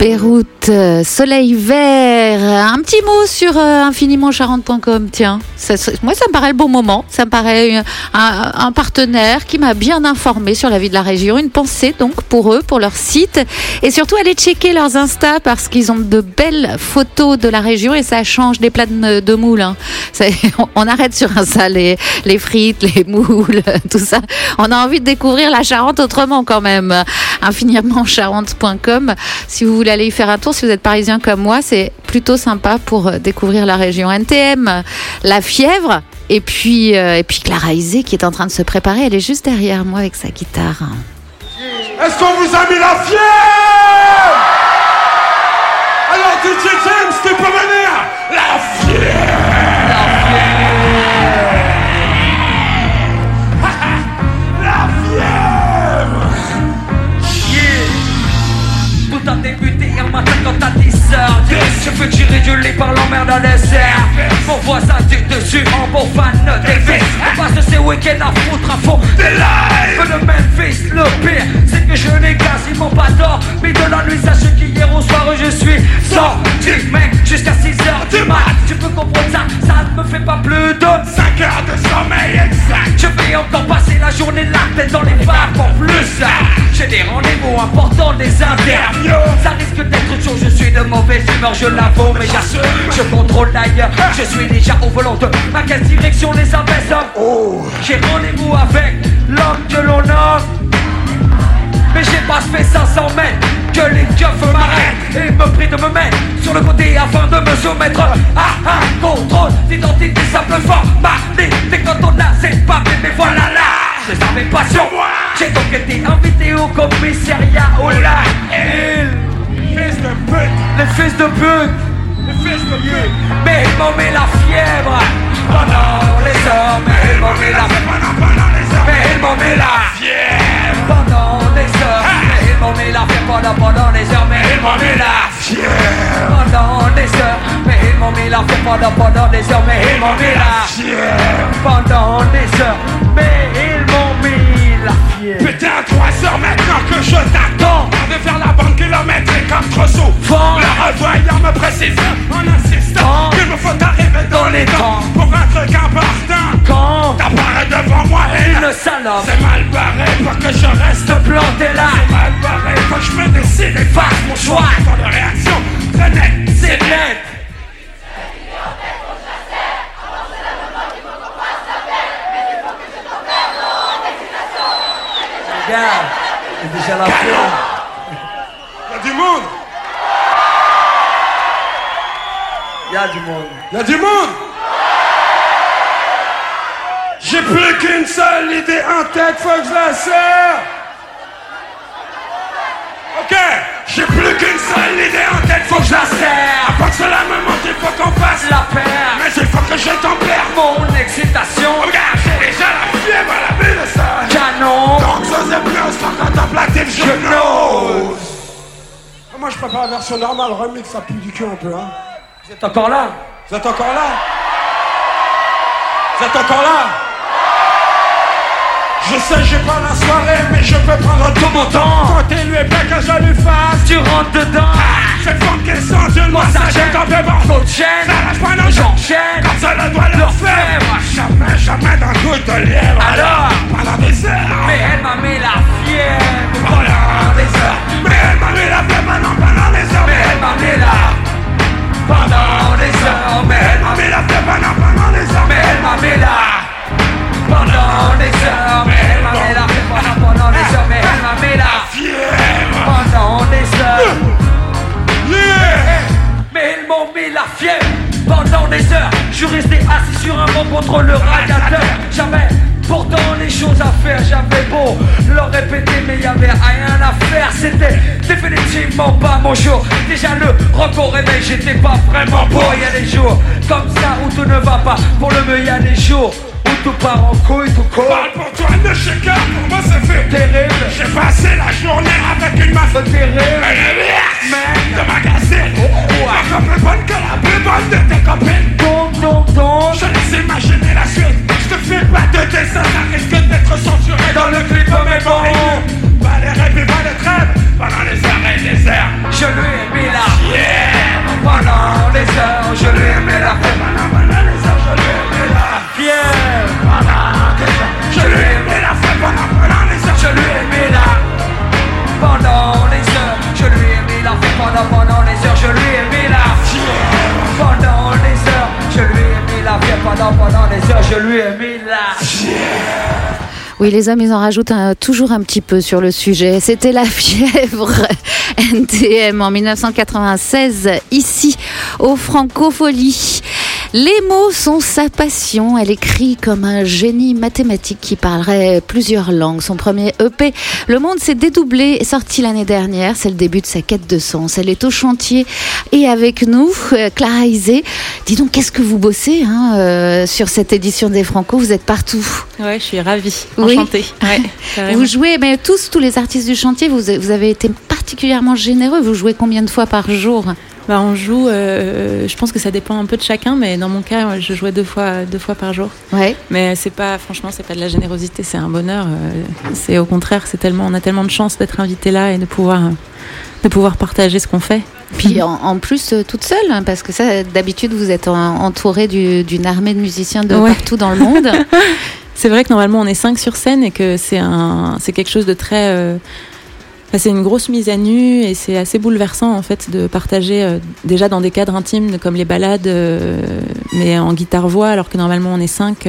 Beyrouth, euh, Soleil Vert. Un petit mot sur euh, infinimentcharente.com, tiens. Moi, ça me paraît le bon moment. Ça me paraît un, partenaire qui m'a bien informé sur la vie de la région. Une pensée donc pour eux, pour leur site. Et surtout, aller checker leurs Insta parce qu'ils ont de belles photos de la région et ça change des plats de, moules. hein. On arrête sur Insta les, les frites, les moules, tout ça. On a envie de découvrir la Charente autrement quand même. Infiniment-charente.com. Si vous voulez aller y faire un tour, si vous êtes parisien comme moi, c'est plutôt sympa pour euh, découvrir la région NTM, la fièvre. Et puis, euh, et puis Clara Isé qui est en train de se préparer, elle est juste derrière moi avec sa guitare. Est-ce qu'on vous a mis la fièvre? Alors DJ James, tu peux venir La fièvre débuté un matin quand t'as 10 heures Je peux tirer du lit par l'emmerde à dessert Mon voisin dit dessus en beau fan d'Elvis On passe ces week-ends à foutre à fond des lives de Memphis, le pire, c'est que je n'ai quasiment pas tort. Mais de la nuit, sache qu'hier au soir, je suis sorti, mec, jusqu'à 6h du mat. Tu peux comprendre ça, ça ne me fait pas plus de 5 heures de sommeil exact. Je vais encore passer la journée là, tête dans les bars pour plus. J'ai des rendez-vous importants, des interviews. Ça risque d'être chaud, je suis de mauvaise humeur, je l'avoue, mais j'assume. Je contrôle d'ailleurs, je suis déjà au volant de ma quelle direction les abaisse. Oh, j'ai rendez-vous avec l'homme que l'on nomme. Mais j'ai pas fait 500 mètres que les keufs m'arrêtent et me prient de me mettre sur le côté afin de me soumettre à un contrôle d'identité simple formalité. Quand on a c'est pas mais voilà là, je savais pas sur moi. J'ai donc été invité au commissariat au la Fils de pute, les fils de pute, les fils de pute. Mais ils m'ont mis la fièvre. Pendant les heures, mais ils m'ont mis la fièvre, mais ils m'ont mis la fièvre. Pendant des heures, mais ils m'ont mis la fièvre. Pendant pendant des heures, mais ils m'ont mis la fièvre. Pendant des heures, mais ils m'ont mis la fièvre. Pendant pendant des heures, mais ils m'ont mis la fièvre. Pendant des heures, mais ils Putain, 3 heures maintenant que je t'attends. De faire la bande kilométrique comme trop souvent Le revoyant me précise en insistant Qu'il me faut arriver dans les temps Pour un truc important. Quand T'apparais devant moi et Une salope. C'est mal barré, faut que je reste planté là. C'est mal barré, faut que je me décide et fasse mon choix. Temps de réaction, très net, c'est net Regarde, c'est déjà la fin. Y'a du monde Y'a du monde. Y'a du monde J'ai plus qu'une seule idée en tête, faut que je la serre Ok, j'ai plus qu'une seule idée en tête, faut que je la serre. À part que cela me monte, il faut qu'on fasse La paire, Mais il faut que je tempère mon excitation. Regarde, j'ai déjà la fièvre à la de ça Canon, Donc j'ose plus, sans contemplatif, je n'ose. Moi je préfère la version normale, remix, ça pue du cul un peu hein. Vous êtes encore là? Vous êtes encore là? Vous êtes encore là? Je sais, j'ai pas la soirée, mais je peux prendre tout mon temps. Quand je lui fasse, Tu rentres dedans, cette forme qu'elle sent d'une moi, ça gêne quand même en faut de chaîne, Ça lâche pas nos j'enchaîne. Ça, le doigt leur faire. Jamais, jamais d'un coup de lièvre. Alors? Pendant des heures. Mais elle m'a mis la fièvre Pendant des heures. Mais elle m'a mis la fièvre maintenant pendant des heures. Mais elle m'a mis la pendant des heures, mais elle m'a mis la fièvre pendant, pendant des heures. mais elle m'a mis la pendant des heures, pendant des heures. Je suis resté assis sur un banc contre le radiateur. J'avais pourtant les choses à faire, j'avais beau leur répéter, mais y avait rien à faire. C'était définitivement pas mon jour. Déjà le rock au réveil, j'étais pas vraiment beau. Y a des jours comme ça où tout ne va pas. Pour le mieux, a des jours tout part en couille, tout court. Parle pour toi de shaker, pour moi c'est fait. Terrible, J'ai passé la journée avec une masse terrible, de de magazine. Encore plus bonne que la plus bonne de tes copines. donc, donc, donc. Je laisse imaginer la suite. Je te fais pas de dessin, ça risque d'être censuré dans le clip. Mais bon, pas les rêves et pas les trêves. Pendant les heures et les heures. Je lui ai mis la Yeah. pendant des heures, je lui ai mis la Pendant, pendant les heures, je lui ai mis la fièvre. Je lui ai la fête. Pendant, pendant les heures, Je lui ai mis la pendant les heures. Je lui ai mis la pendant pendant les heures. Je lui ai mis la pendant les heures. Je lui ai mis la pendant pendant les heures. Je lui ai mis la Oui, les hommes, ils en rajoutent toujours un petit peu sur le sujet. C'était la fièvre NTM en 1996, ici, au Francofolie. Les mots sont sa passion. Elle écrit comme un génie mathématique qui parlerait plusieurs langues. Son premier EP, Le Monde s'est dédoublé, est sorti l'année dernière. C'est le début de sa quête de sens. Elle est au chantier et avec nous, euh, Clara Isé. Dis donc, qu'est-ce que vous bossez hein, euh, sur cette édition des Franco? Vous êtes partout. Ouais, je suis ravie, Oui. enchantée. Ouais, carrément. Vous jouez, mais tous, tous les artistes du chantier, vous, vous avez été particulièrement généreux. Vous jouez combien de fois par jour Bah, on joue, euh, je pense que ça dépend un peu de chacun, mais dans mon cas, je jouais deux fois, deux fois par jour. Ouais. Mais c'est pas, franchement, c'est pas de la générosité, c'est un bonheur. euh, c'est au contraire, c'est tellement, on a tellement de chance d'être invité là et de pouvoir, de pouvoir partager ce qu'on fait. Puis en, en plus, euh, toute seule, hein, parce que ça, d'habitude, vous êtes en- entourée du- d'une armée de musiciens de Ouais. partout dans le monde. C'est vrai que normalement on est cinq sur scène et que c'est un, c'est quelque chose de très, euh, c'est une grosse mise à nu et c'est assez bouleversant en fait de partager euh, déjà dans des cadres intimes comme les balades, euh, mais en guitare voix alors que normalement on est cinq.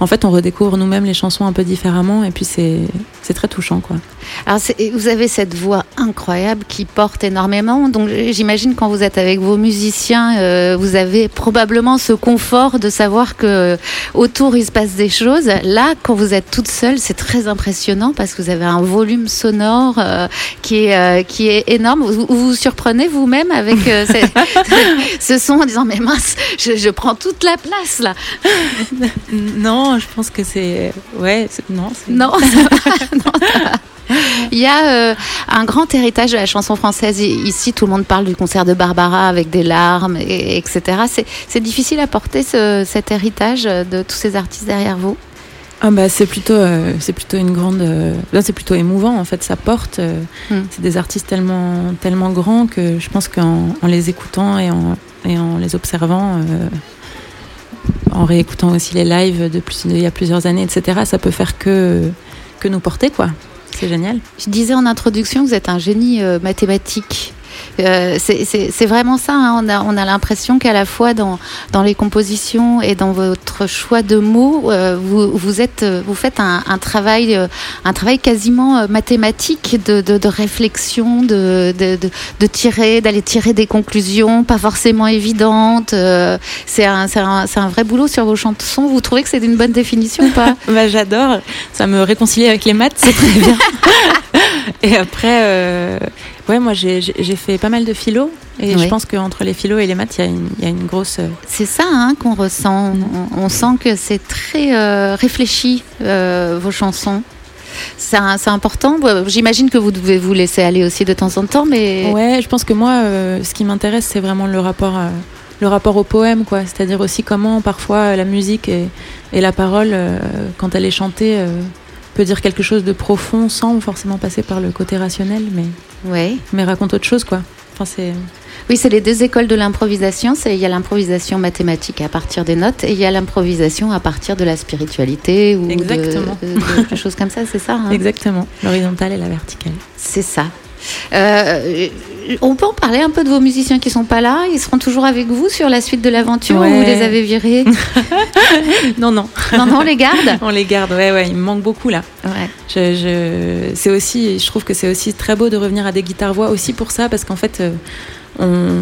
En fait, on redécouvre nous-mêmes les chansons un peu différemment et puis c'est, c'est très touchant quoi. Alors, vous avez cette voix incroyable qui porte énormément. Donc, j'imagine quand vous êtes avec vos musiciens, euh, vous avez probablement ce confort de savoir que euh, autour il se passe des choses. Là, quand vous êtes toute seule, c'est très impressionnant parce que vous avez un volume sonore euh, qui est euh, qui est énorme. Vous vous, vous surprenez vous-même avec euh, ce, ce son en disant mais mince, je, je prends toute la place là. non, je pense que c'est, ouais, non, c'est- Non, ça va, non, ça va. Il y a euh, un grand héritage de la chanson française. Ici, tout le monde parle du concert de Barbara avec des larmes, et, etc. C'est- C'est difficile à porter ce- cet héritage de tous ces artistes derrière vous? Ah bah c'est plutôt euh, c'est plutôt une grande euh, c'est plutôt émouvant en fait ça porte euh, Hmm. c'est des artistes tellement tellement grands que je pense qu'en en les écoutant et en et en les observant en réécoutant aussi les lives de plus il y a plusieurs années etc ça peut faire que que nous porter quoi c'est génial Je disais en introduction que vous êtes un génie euh, mathématique. Euh, c'est- vraiment ça. hein. On a, on a l'impression qu'à la fois dans, dans les compositions et dans votre choix de mots, euh, vous, vous, êtes, vous faites un, un travail, euh, un travail quasiment euh, mathématique de, de, de réflexion, de, de, de, de tirer, d'aller tirer des conclusions pas forcément évidentes. C'est un, vrai boulot sur vos chansons. Vous trouvez que c'est une bonne définition ou pas? Bah, j'adore ça me réconcilie avec les maths c'est très bien et après ouais moi j'ai fait pas mal de philo et Oui. je pense qu'entre les philo et les maths il y a une, il y a une grosse euh, C'est ça hein, qu'on ressent. On, on sent que c'est très euh, réfléchi, euh, vos chansons. C'est important. J'imagine que vous devez vous laisser aller aussi de temps en temps, mais Ouais, je pense que moi, euh, ce qui m'intéresse, c'est vraiment le rapport, le rapport au poème, quoi. C'est-à-dire aussi comment parfois la musique et, et la parole, quand elle est chantée, peut dire quelque chose de profond sans forcément passer par le côté rationnel, mais, ouais. mais raconte autre chose, quoi. Enfin, c'est. Oui, c'est les deux écoles de l'improvisation. C'est il y a l'improvisation mathématique à partir des notes et il y a l'improvisation à partir de la spiritualité ou de- Exactement. de, de- de choses comme ça. C'est ça. hein? Exactement. L'horizontale et la verticale. C'est ça. Euh, on peut en parler un peu de vos musiciens qui sont pas là? Ils seront toujours avec vous sur la suite de l'aventure ou vous les avez virés? Non, non. Non, non, on les garde? On les garde, ouais, ouais. Il me manque beaucoup là. Ouais. Je, je- c'est aussi, je trouve que c'est aussi très beau de revenir à des guitares voix aussi pour ça parce qu'en fait, euh, on,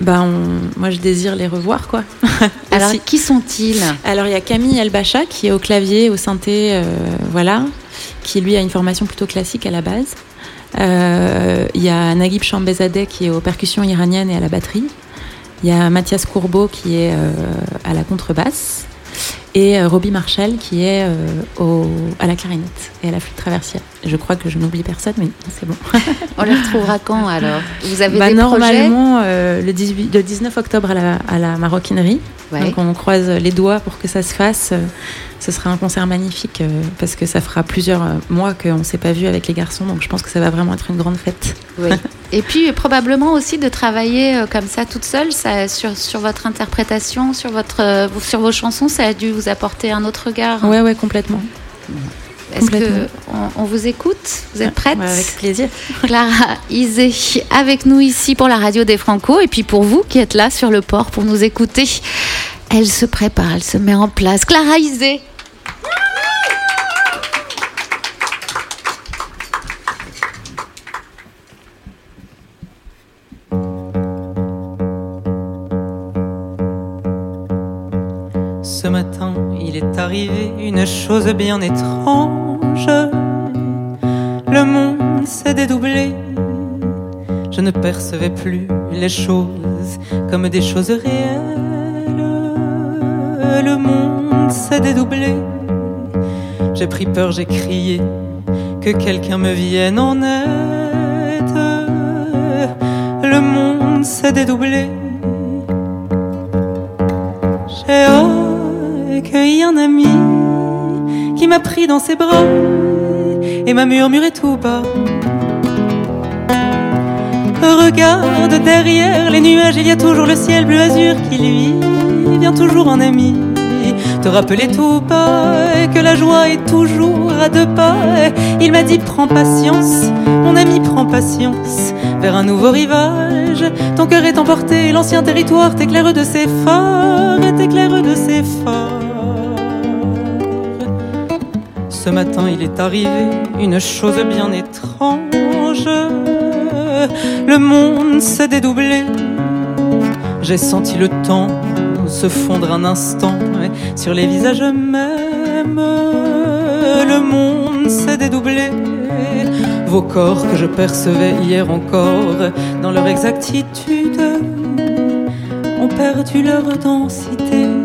bah, on, moi je désire les revoir quoi. Alors, qui sont-ils? Alors il y a Camille Elbacha qui est au clavier, au synthé, euh, voilà, qui lui a une formation plutôt classique à la base. Euh, Il y a Naguib Chambezadeh qui est aux percussions iraniennes et à la batterie. Il y a Mathias Courbeau qui est euh, à la contrebasse. Et euh, Robbie Marshall qui est euh, à la clarinette et à la flûte traversière. Je crois que je n'oublie personne, mais c'est bon. On les retrouvera quand alors? Vous avez Bah, des projets? normalement euh, le, 18, le 19 octobre à la, à la maroquinerie. Ouais. Donc on croise les doigts pour que ça se fasse. Ce sera un concert magnifique euh, parce que ça fera plusieurs euh, mois qu'on ne s'est pas vu avec les garçons. Donc je pense que ça va vraiment être une grande fête. Oui. Et puis probablement aussi de travailler euh, comme ça toute seule ça, sur, sur votre interprétation, sur, votre, sur vos chansons, ça a dû vous apporter un autre regard. Ouais, ouais, complètement. Est-ce que complètement. on, vous écoute Vous êtes prête avec plaisir. Clara Isé avec nous ici pour la radio des Franco et puis pour vous qui êtes là sur le port pour nous écouter. Elle se prépare, elle se met en place. Clara Isé il est arrivé une chose bien étrange. Le monde s'est dédoublé. Je ne percevais plus les choses comme des choses réelles. Le monde s'est dédoublé. J'ai pris peur, j'ai crié que quelqu'un me vienne en aide. Le monde s'est dédoublé. J'ai accueilli un ami qui m'a pris dans ses bras et m'a murmuré tout bas. Regarde derrière les nuages, il y a toujours le ciel bleu azur qui lui vient toujours en ami. Te rappeler tout bas que la joie est toujours à deux pas. Il m'a dit prends patience, mon ami prends patience vers un nouveau rivage. Ton cœur est emporté, l'ancien territoire t'éclaire de ses phares et t'éclaire de ses phares. Ce matin il est arrivé une chose bien étrange. Le monde s'est dédoublé. J'ai senti le temps se fondre un instant sur les visages mêmes. Le monde s'est dédoublé. Vos corps que je percevais hier encore dans leur exactitude ont perdu leur densité.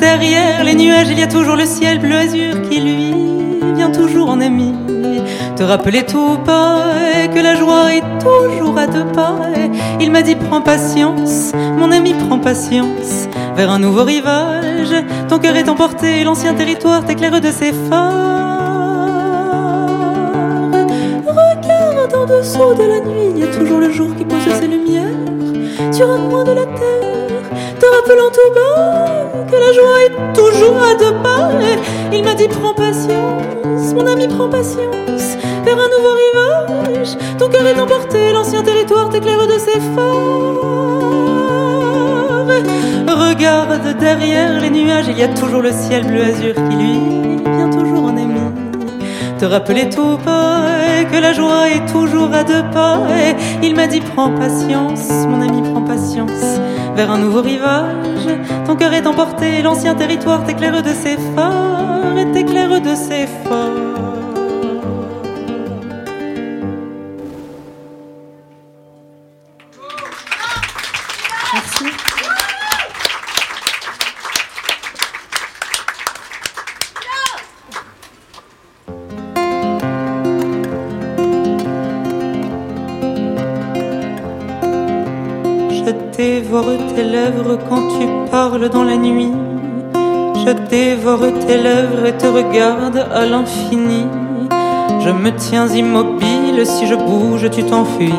Derrière les nuages, il y a toujours le ciel bleu azur qui lui vient toujours en ami. Te rappeler tout bas que la joie est toujours à deux pas. Il m'a dit prends patience, mon ami prends patience vers un nouveau rivage. Ton cœur est emporté, l'ancien territoire t'éclaire de ses phares. Regarde en dessous de la nuit, il y a toujours le jour qui pose ses lumières sur un coin de la terre. Tout bas que la joie est toujours à deux pas. Il m'a dit prends patience, mon ami prends patience vers un nouveau rivage. Ton cœur est emporté, l'ancien territoire t'éclaire de ses phares. Regarde derrière les nuages, il y a toujours le ciel bleu azur qui lui vient toujours en ami. Te rappeler tout bas que la joie est toujours à deux pas. Il m'a dit prends patience, mon ami prends patience vers un nouveau rivage. Cœur est emporté, l'ancien territoire t'éclaire de ses phares et t'éclaire de ses phares. Quand dans la nuit. Je dévore tes lèvres et te regarde à l'infini. Je me tiens immobile, si je bouge, tu t'enfuis.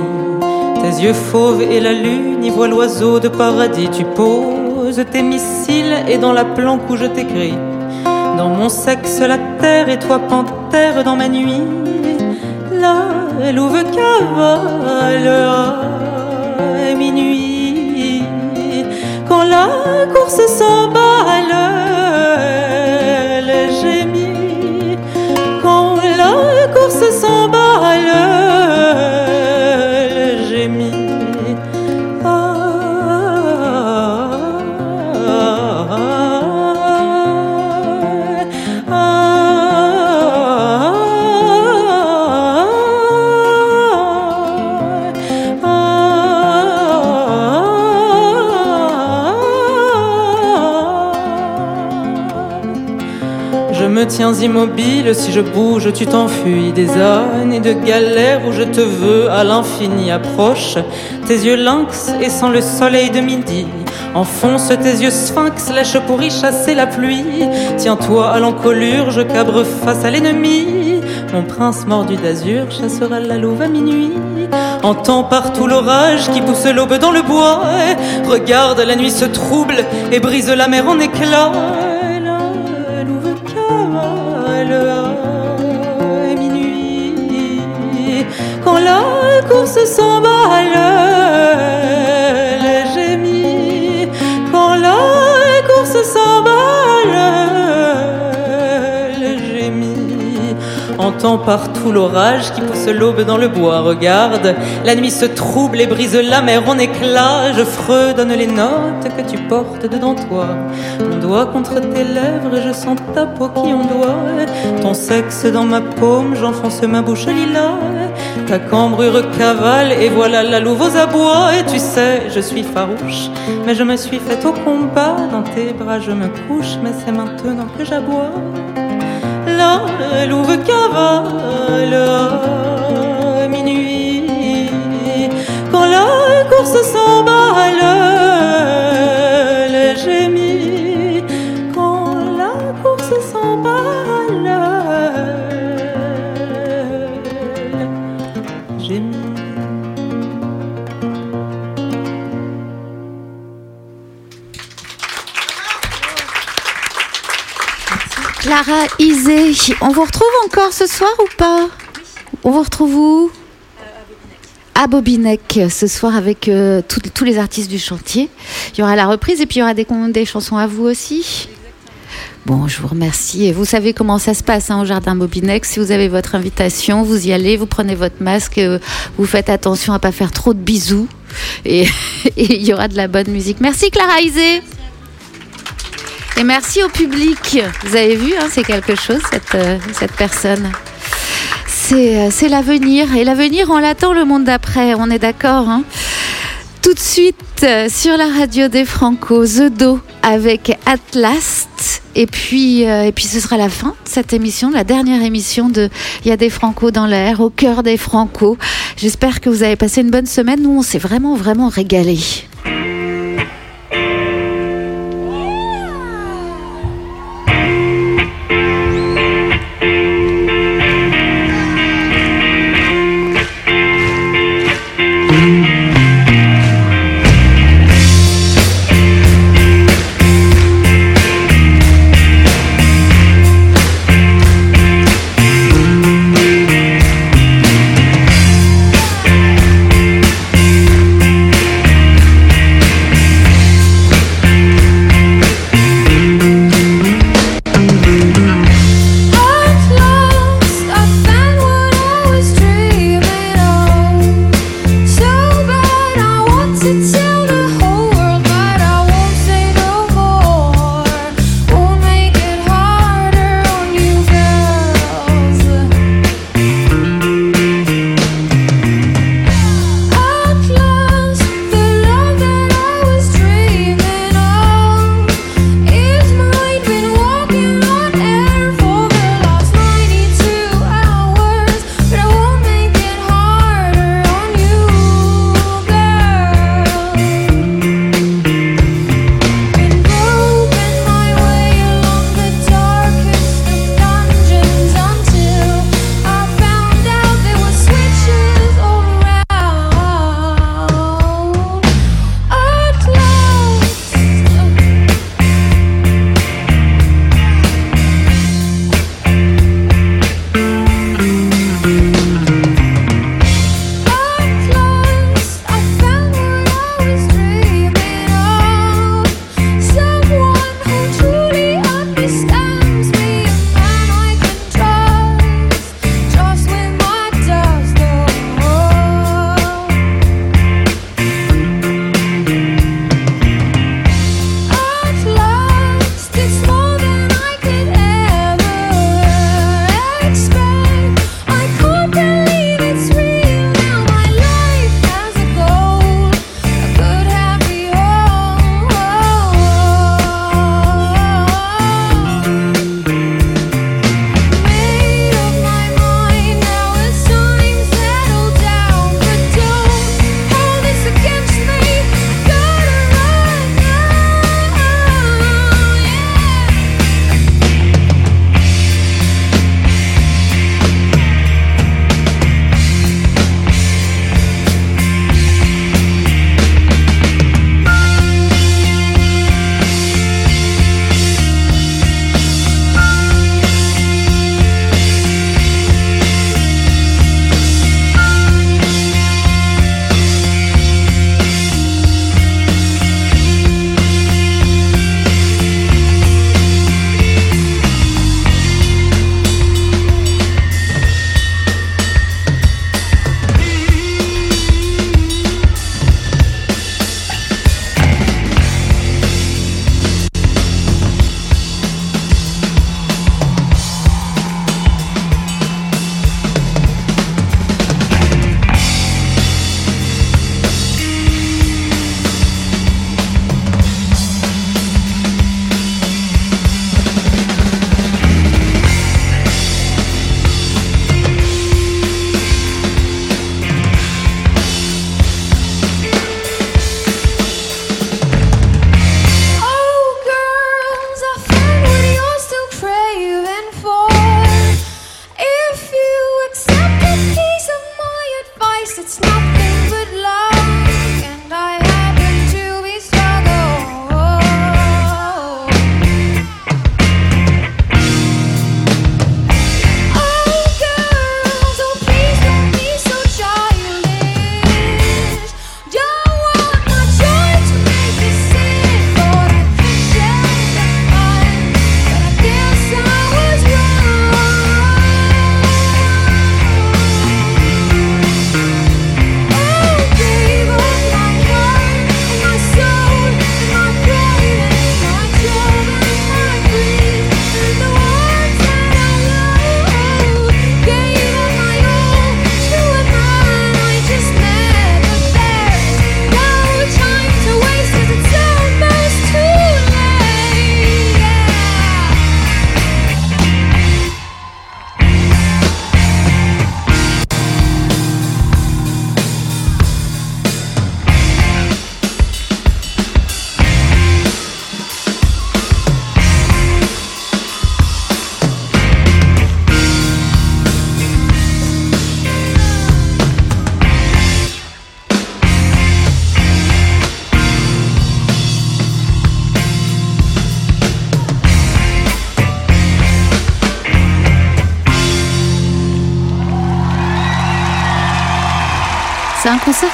Tes yeux fauves et la lune y voient l'oiseau de paradis. Tu poses tes missiles et dans la planque où je t'écris. Dans mon sexe, la terre et toi, panthère, dans ma nuit. La louve cavale à minuit. Quand la course s'emballe, tiens immobile, si je bouge, tu t'enfuis. Des années de galère où je te veux à l'infini approche. Tes yeux lynx et sans le soleil de midi. Enfonce tes yeux sphinx, lèche pour y chasser la pluie. Tiens-toi à l'encolure, je cabre face à l'ennemi. Mon prince mordu d'azur chassera la louve à minuit. Entends partout l'orage qui pousse l'aube dans le bois. Regarde, la nuit se trouble et brise la mer en éclats. À minuit. Quand la course s'emballe, J'entends partout l'orage qui pousse l'aube dans le bois. Regarde, la nuit se trouble et brise la mer en éclats. Je fredonne les notes que tu portes dedans toi. Mon doigt contre tes lèvres et je sens ta peau qui ondoie. Ton sexe dans ma paume, j'enfonce ma bouche lilas. Ta cambrure cavale et voilà la louve aux abois. Et tu sais, je suis farouche, mais je me suis faite au combat. Dans tes bras je me couche, mais c'est maintenant que j'aboie. La louve cavale à minuit. Quand la course s'emballe, Clara Isé, on vous retrouve encore ce soir ou pas On vous retrouve où à Bobinec ce soir avec euh, tous- tous les artistes du chantier. Il y aura la reprise et puis il y aura des, chansons à vous aussi. Bon, je vous remercie. Et vous savez comment ça se passe hein, au Jardin Bobinec. Si vous avez votre invitation, vous y allez, vous prenez votre masque, euh, vous faites attention à pas faire trop de bisous. Et et il y aura de la bonne musique. Merci Clara Isé. Et merci au public. Vous avez vu, hein, c'est quelque chose, cette, euh, cette personne. C'est euh, c'est l'avenir. Et l'avenir, on l'attend le monde d'après. On est d'accord. hein Tout de suite, euh, sur la radio des Franco, The Do avec Atlas. Et puis, euh, et puis, ce sera la fin de cette émission, la dernière émission de Il y a des Franco dans l'air, au cœur des Franco. J'espère que vous avez passé une bonne semaine. Nous, on s'est vraiment, vraiment régalé.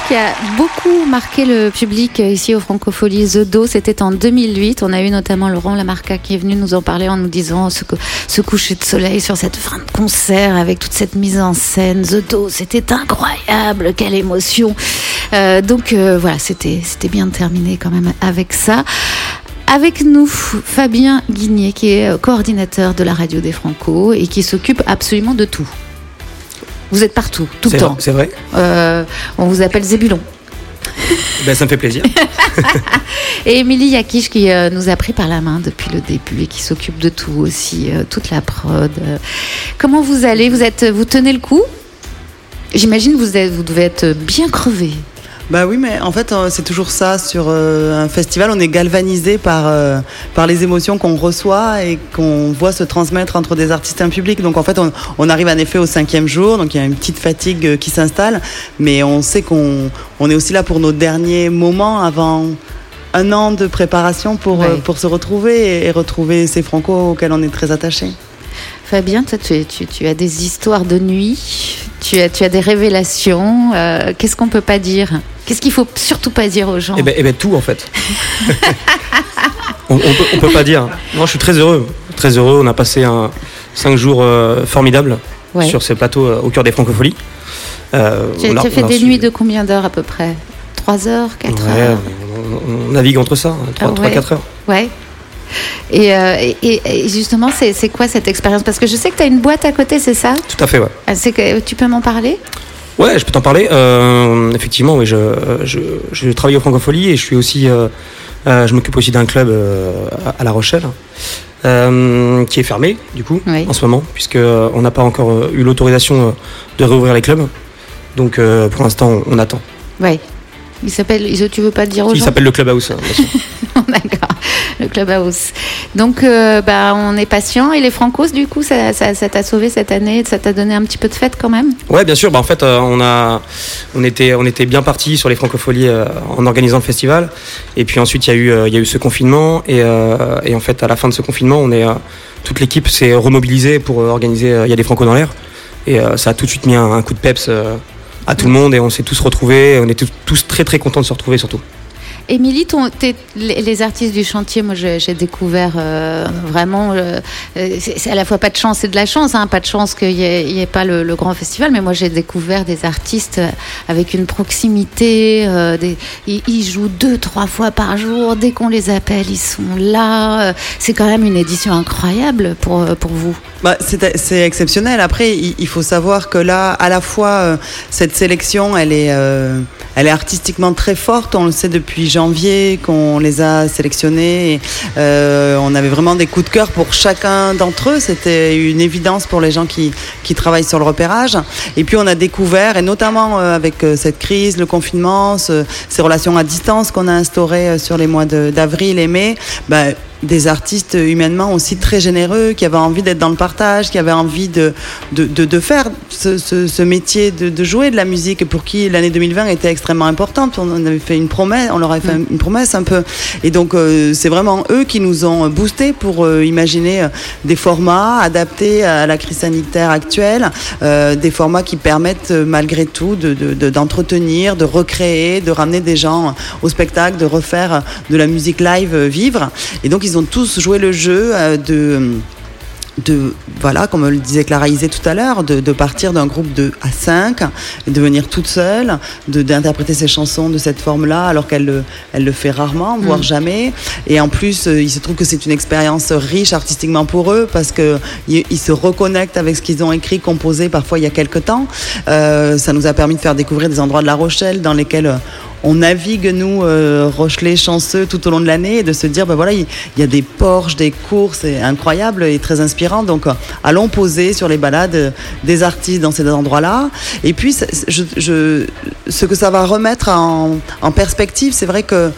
Qui a beaucoup marqué le public ici au Francofolie The Do. C'était en 2008. On a eu notamment Laurent Lamarca qui est venu nous en parler en nous disant ce, coucher de soleil sur cette fin de concert avec toute cette mise en scène. The Do, c'était incroyable. Quelle émotion. Euh, donc euh, voilà, c'était c'était bien terminé quand même avec ça. Avec nous, Fabien Guigné, qui est coordinateur de la radio des Franco et qui s'occupe absolument de tout. Vous êtes partout, tout le temps. C'est vrai. Euh, on vous appelle Zébulon. Ben, ça me fait plaisir. Et Émilie Yakish qui euh, nous a pris par la main depuis le début et qui s'occupe de tout aussi, euh, toute la prod. Comment vous allez? Vous êtes, vous tenez le coup? J'imagine que vous, êtes- vous devez être bien crevé. Bah oui, mais en fait, euh, c'est toujours ça sur euh, un festival. On est galvanisé par, euh, par les émotions qu'on reçoit et qu'on voit se transmettre entre des artistes et un public. Donc en fait, on, on arrive en effet au cinquième jour, donc il y a une petite fatigue qui s'installe, mais on sait qu'on on est aussi là pour nos derniers moments avant un an de préparation pour, pour se retrouver et, et retrouver ces francos auxquels on est très attaché. Fabien, toi, tu, tu- tu as des histoires de nuit, tu as, tu as des révélations. euh, Qu'est-ce qu'on peut pas dire? Qu'est-ce qu'il faut surtout pas dire aux gens? Eh ben, eh ben, tout en fait. on, on peut, pas dire. Moi, je suis très heureux. Très heureux. On a passé un, cinq jours euh, formidables Ouais. sur ce plateau euh, au cœur des francopholies. Euh, Tu as fait des nuits de combien d'heures à peu près? 3 heures 4 Ouais, heures? on, on navigue entre ça, 3-4 Ah ouais. heures. Ouais. Et, euh, et- justement, c'est quoi cette expérience? Parce que je sais que tu as une boîte à côté, c'est ça? Tout à fait, ouais. Ah, que, Tu peux m'en parler? Ouais, je peux t'en parler. Euh, effectivement, oui, je, je, je travaille au Francophonie et je suis aussi, euh, euh, je m'occupe aussi d'un club euh, à, à La Rochelle, euh, qui est fermé du coup en ce moment, puisque euh, on n'a pas encore euh, eu l'autorisation euh, de réouvrir les clubs. Donc euh, pour l'instant, on, on attend. Ouais. Il s'appelle. Tu veux pas le dire aux Il gens s'appelle le Clubhouse. hein. D'accord. Le clubhouse. Donc, euh, bah, on est patient. Et les Francos, du coup, ça t'a sauvé cette année? Ça t'a donné un petit peu de fête quand même? Ouais, bien sûr. Bah, en fait, euh, on a, on était, on était bien parti sur les francopholies euh, en organisant le festival. Et puis ensuite, il y a eu, y a eu ce confinement. Et, et en fait, à la fin de ce confinement, on est, toute l'équipe s'est remobilisée pour organiser. Il y a des francos dans l'air. Et ça a tout de suite mis un, un coup de peps à tout le monde. Et on s'est tous retrouvés. On était tous, très très contents de se retrouver surtout. Émilie, les, artistes du chantier, moi j'ai découvert euh, vraiment, euh, euh, c'est à la fois pas de chance et de la chance, hein, pas de chance qu'il n'y ait, pas le, grand festival, mais moi j'ai découvert des artistes avec une proximité, ils, jouent deux, trois fois par jour, dès qu'on les appelle, ils sont là. C'est quand même une édition incroyable pour, pour vous. Bah, c'est exceptionnel. Après, il, il faut savoir que là, à la fois, cette sélection, elle est, elle est artistiquement très forte. On le sait depuis qu'on les a sélectionnés. Et, euh, on avait vraiment des coups de cœur pour chacun d'entre eux. C'était une évidence pour les gens qui, travaillent sur le repérage. Et puis, on a découvert, et notamment euh, avec euh, cette crise, le confinement, ce- ces relations à distance qu'on a instaurées sur les mois d'avril et mai, bah, des artistes humainement aussi très généreux, qui avaient envie d'être dans le partage, qui avaient envie de, de, de, de faire ce, ce, ce métier de, de jouer de la musique, pour qui l'année 2020 était extrêmement importante. On avait fait une promesse, on leur avait fait une promesse un peu. Et donc, euh, c'est vraiment eux qui nous ont boosté pour euh, imaginer euh, des formats adaptés à la crise sanitaire actuelle, des formats qui permettent malgré tout de- de- de- d'entretenir, de, recréer, de ramener des gens au spectacle, de refaire de la musique live vivre. Et donc, ils ont tous joué le jeu euh, de de voilà comme le disait Clara Isé tout à l'heure de, de partir d'un groupe de à 5 et de venir toute seule de d'interpréter ses chansons de cette forme là alors qu'elle le elle le fait rarement voire Mm. jamais et en plus euh, il se trouve que c'est une expérience riche artistiquement pour eux parce que ils, ils se reconnectent avec ce qu'ils ont écrit composé parfois il y a quelques temps Euh, ça nous a permis de faire découvrir des endroits de La Rochelle dans lesquels on navigue, nous, euh, Rochelais chanceux, tout au long de l'année, et de se dire, ben voilà, il y, a des porches, des courses, c'est incroyable et très inspirant. Donc, allons poser sur les balades des artistes dans ces endroits-là. Et puis, c'est- je, je- ce que ça va remettre en, en perspective, c'est vrai que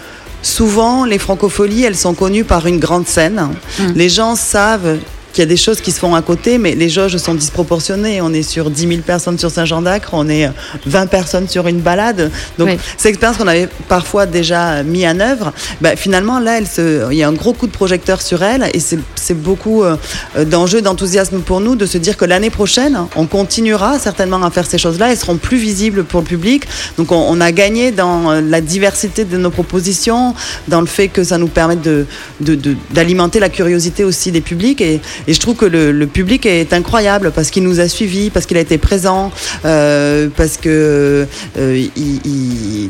souvent, les francopholies, elles sont connues par une grande scène. Les gens savent qu'il y a des choses qui se font à côté, mais les jauges sont disproportionnées. On est sur 10 000 personnes sur Saint-Jean-d'Acre, on est 20 personnes sur une balade. Donc, Oui. cette expérience qu'on avait parfois déjà mis en œuvre, bah, finalement, là, elle se, il y a un gros coup de projecteur sur elle et c'est beaucoup euh, d'enjeux, d'enthousiasme pour nous de se dire que l'année prochaine, on continuera certainement à faire ces choses-là. Elles seront plus visibles pour le public. Donc, on, on a gagné dans euh, la diversité de nos propositions, dans le fait que ça nous permette de- de- de- d'alimenter la curiosité aussi des publics. Et, et je trouve que le, public est incroyable parce qu'il nous a suivis, parce qu'il a été présent, euh, parce que euh,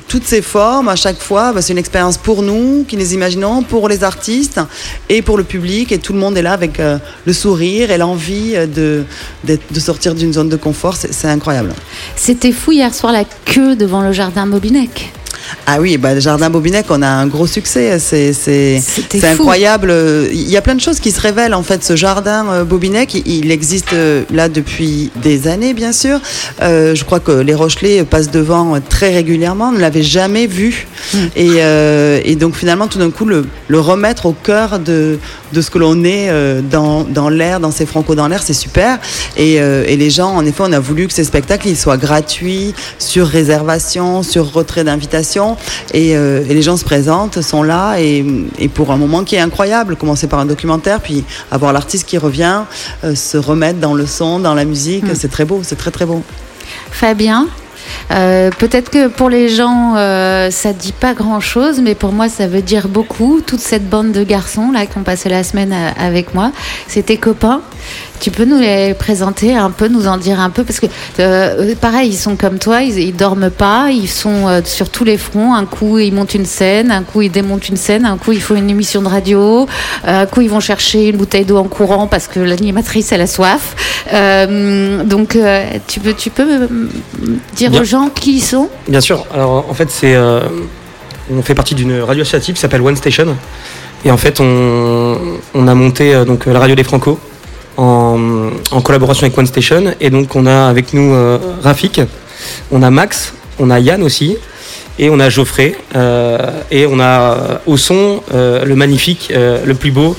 toutes ces formes, à chaque fois, bah, c'est une expérience pour nous qui les imaginons, pour les artistes et pour le public. Et tout le monde est là avec euh, le sourire et l'envie de, de sortir d'une zone de confort. C'est incroyable. C'était fou hier soir la queue devant le jardin Bobinec. Ah oui, bah, le jardin Bobinec, on a un gros succès. C'est c'est- c'est fou. incroyable. Il y a plein de choses qui se révèlent. En fait, ce jardin euh, Bobinec, il, existe euh, là depuis des années, bien sûr. Euh, je crois que les Rochelais passent devant très régulièrement. On ne l'avait jamais vu. Et, euh, et donc, finalement, tout d'un coup, le, le remettre au cœur de, de ce que l'on est dans, dans l'air, dans ces francos dans l'air, c'est super. Et, euh, et les gens, en effet, on a voulu que ces spectacles ils soient gratuits, sur réservation, sur retrait d'invitation. Et, euh, et les gens se présentent, sont là, et, et pour un moment qui est incroyable, commencer par un documentaire, puis avoir l'artiste qui revient, euh, se remettre dans le son, dans la musique, c'est très beau, c'est très très beau. Fabien euh, Peut-être que pour les gens, euh, ça dit pas grand-chose, mais pour moi, ça veut dire beaucoup. Toute cette bande de garçons là qui ont passé la semaine avec moi, tes copains. Tu peux nous les présenter un peu, nous en dire un peu, parce que euh, pareil, ils sont comme toi, ils, ils dorment pas, ils sont euh, sur tous les fronts. Un coup, ils montent une scène, un coup, ils démontent une scène, un coup, il faut une émission de radio, euh, un coup, ils vont chercher une bouteille d'eau en courant parce que l'animatrice elle a soif. Euh, donc, euh, tu peux, tu peux dire Bien. aux gens qui ils sont? Bien sûr. Alors en fait, c'est euh, on fait partie d'une radio associative qui s'appelle One Station. Et en fait, on, on a monté euh, donc la radio des Franco en, en collaboration avec One Station. Et donc on a avec nous euh, Rafik, on a Max, on a Yann aussi. Et on a Geoffrey, euh, et on a euh, au son euh, le magnifique, le plus beau,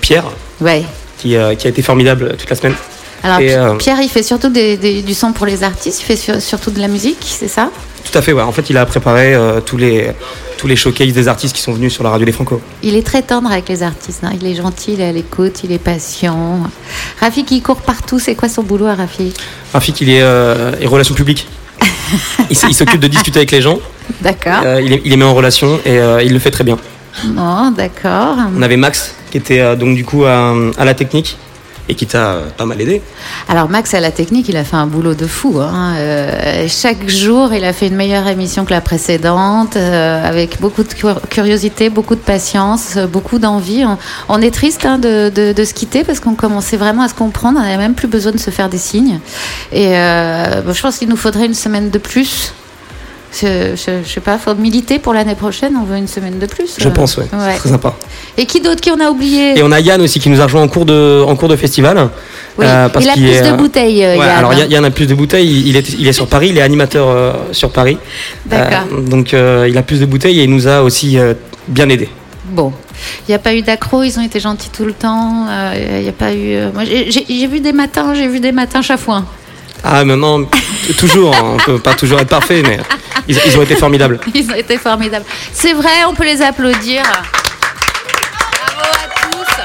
Pierre, Ouais. qui, qui a été formidable toute la semaine. Alors, Et, Pierre, il fait surtout des- des- du son pour les artistes, il fait sur- surtout de la musique, c'est ça? Tout à fait, ouais. En fait, il a préparé euh, tous, les, tous les showcases des artistes qui sont venus sur la radio des Franco. Il est très tendre avec les artistes, hein. il est gentil, il est à l'écoute, il est patient. Rafik, il court partout, c'est quoi son boulot à Rafik? Rafik, il est, euh, est relations publiques. il s'occupe de discuter avec les gens. D'accord. Euh, il, les- il les met en relation et euh, il le fait très bien. Bon, d'accord. On avait Max qui était donc du coup à, à la technique et qui t'a euh, pas mal aidé. Alors Max à la technique, il a fait un boulot de fou. hein. Euh, chaque jour, il a fait une meilleure émission que la précédente, euh, avec beaucoup de cur- curiosité, beaucoup de patience, beaucoup d'envie. On, est triste hein, de, se quitter parce qu'on commençait vraiment à se comprendre. On n'avait même plus besoin de se faire des signes. Et je pense qu'il nous faudrait une semaine de plus. Je, je, je sais pas, faut militer pour l'année prochaine. On veut une semaine de plus. Je euh, pense, ouais. ouais. C'est très sympa. Et qui d'autre qui on a oublié? Et on a Yann aussi qui nous a rejoint en cours de, en cours de festival. Oui, Euh, parce il a plus est, de euh, bouteilles, euh, ouais, Yann. alors Yann- a plus de bouteilles. Il est, il est sur Paris, il est animateur euh, sur Paris. D'accord. Euh, donc euh, il a plus de bouteilles et il nous a aussi euh, bien aidé. Bon, il n'y a pas eu d'accro, ils ont été gentils tout le temps. euh, Il n'y a pas eu. euh, moi, j'ai vu des matins, j'ai vu des matins chafouins. Ah maintenant, toujours, hein, on peut pas toujours être parfait, mais ils, ils ont été formidables. Ils ont été formidables. C'est vrai, on peut les applaudir. Bravo à tous.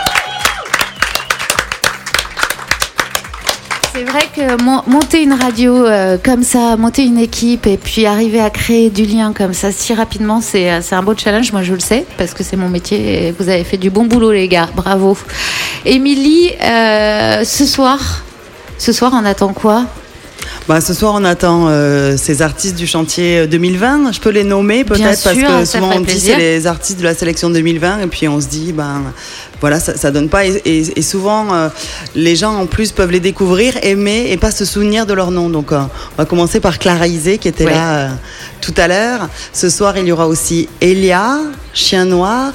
C'est vrai que mon- monter une radio euh, comme ça, monter une équipe et puis arriver à créer du lien comme ça si rapidement, c'est euh, c'est un beau challenge. Moi, je le sais parce que c'est mon métier et vous avez fait du bon boulot, les gars. Bravo. Émilie, euh, ce soir, ce soir, on attend quoi? Bah, ce soir, on attend euh, ces artistes du chantier 2020. Je peux les nommer peut-être parce que souvent on dit c'est les artistes de la sélection 2020 et puis on se dit ben voilà ça, ça donne pas et, et- et souvent euh, les gens en plus peuvent les découvrir, aimer et pas se souvenir de leur nom. Donc euh, on va commencer par Clara Isé qui était Ouais. là euh, tout à l'heure. Ce soir, il y aura aussi Elia, Chien Noir,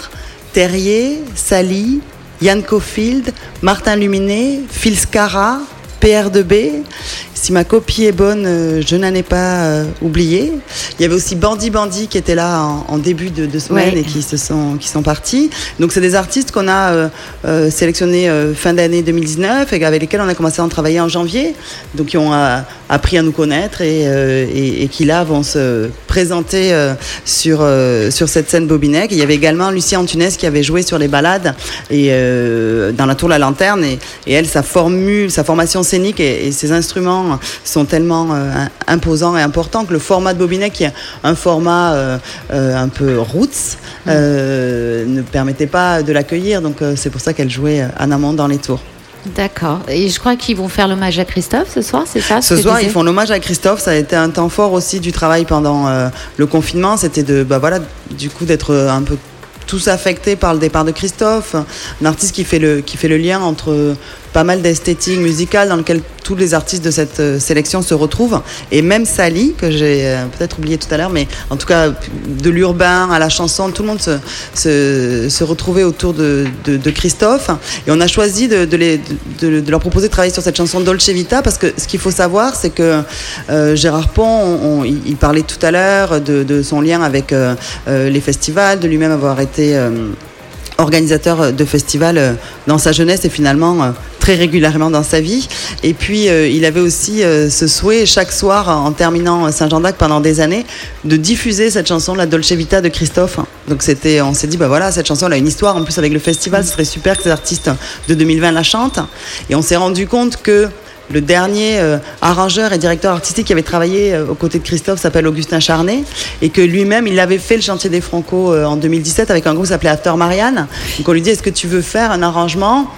Terrier, Sally, Yann Cofield, Martin Luminet, Phil Scara, PR2B. Si ma copie est bonne, euh, je n'en ai pas euh, oublié. Il y avait aussi Bandit Bandit qui était là en, en début de, de semaine Ouais. et qui se sont qui sont partis. Donc c'est des artistes qu'on a euh, sélectionnés fin d'année 2019 et avec lesquels on a commencé à en travailler en janvier. Donc qui ont appris à nous connaître et, et, et qui là vont se présenter sur sur cette scène Bobinec. Il y avait également Lucie Antunes qui avait joué sur les balades et dans la tour La Lanterne et, et elle sa formule, sa formation scénique et, et ses instruments sont tellement euh, im- imposants et importants que le format de Bobinec qui est un format euh, euh, un peu roots euh, ne permettait pas de l'accueillir donc euh, c'est pour ça qu'elle jouait euh, en amont dans les tours. D'accord. Et je crois qu'ils vont faire l'hommage à Christophe ce soir, c'est ça Ce soir, ils font l'hommage à Christophe. Ça a été un temps fort aussi du travail pendant euh, le confinement. C'était de, bah voilà, du coup, d'être euh, un peu tous affectés par le départ de Christophe, un artiste qui fait le qui fait le lien entre euh, pas mal d'esthétique musicale dans lequel tous les artistes de cette euh, sélection se retrouvent. Et même Sally que j'ai euh, peut-être oublié tout à l'heure mais en tout cas de l'urbain à la chanson tout le monde se, retrouvait autour de, Christophe. Et on a choisi de, leur proposer de travailler sur cette chanson Dolce Vita parce que ce qu'il faut savoir c'est que euh, Gérard Pont on- on- il parlait tout à l'heure de, son lien avec les festivals de lui-même avoir été organisateur de festivals dans sa jeunesse. Et finalement très régulièrement dans sa vie. Et puis euh, il avait aussi euh, ce souhait chaque soir en terminant Saint-Jean d'Acre pendant des années de diffuser cette chanson La Dolce Vita de Christophe. Donc c'était on s'est dit bah voilà cette chanson elle a une histoire en plus avec le festival, ce serait super que ces artistes de 2020 la chantent et on s'est rendu compte que le dernier euh, arrangeur et directeur artistique qui avait travaillé euh, aux côtés de Christophe s'appelle Augustin Charnet et que lui-même il avait fait le chantier des Franco euh, en 2017 avec un groupe s'appelait After Marianne. Donc on lui dit est-ce que tu veux faire un arrangement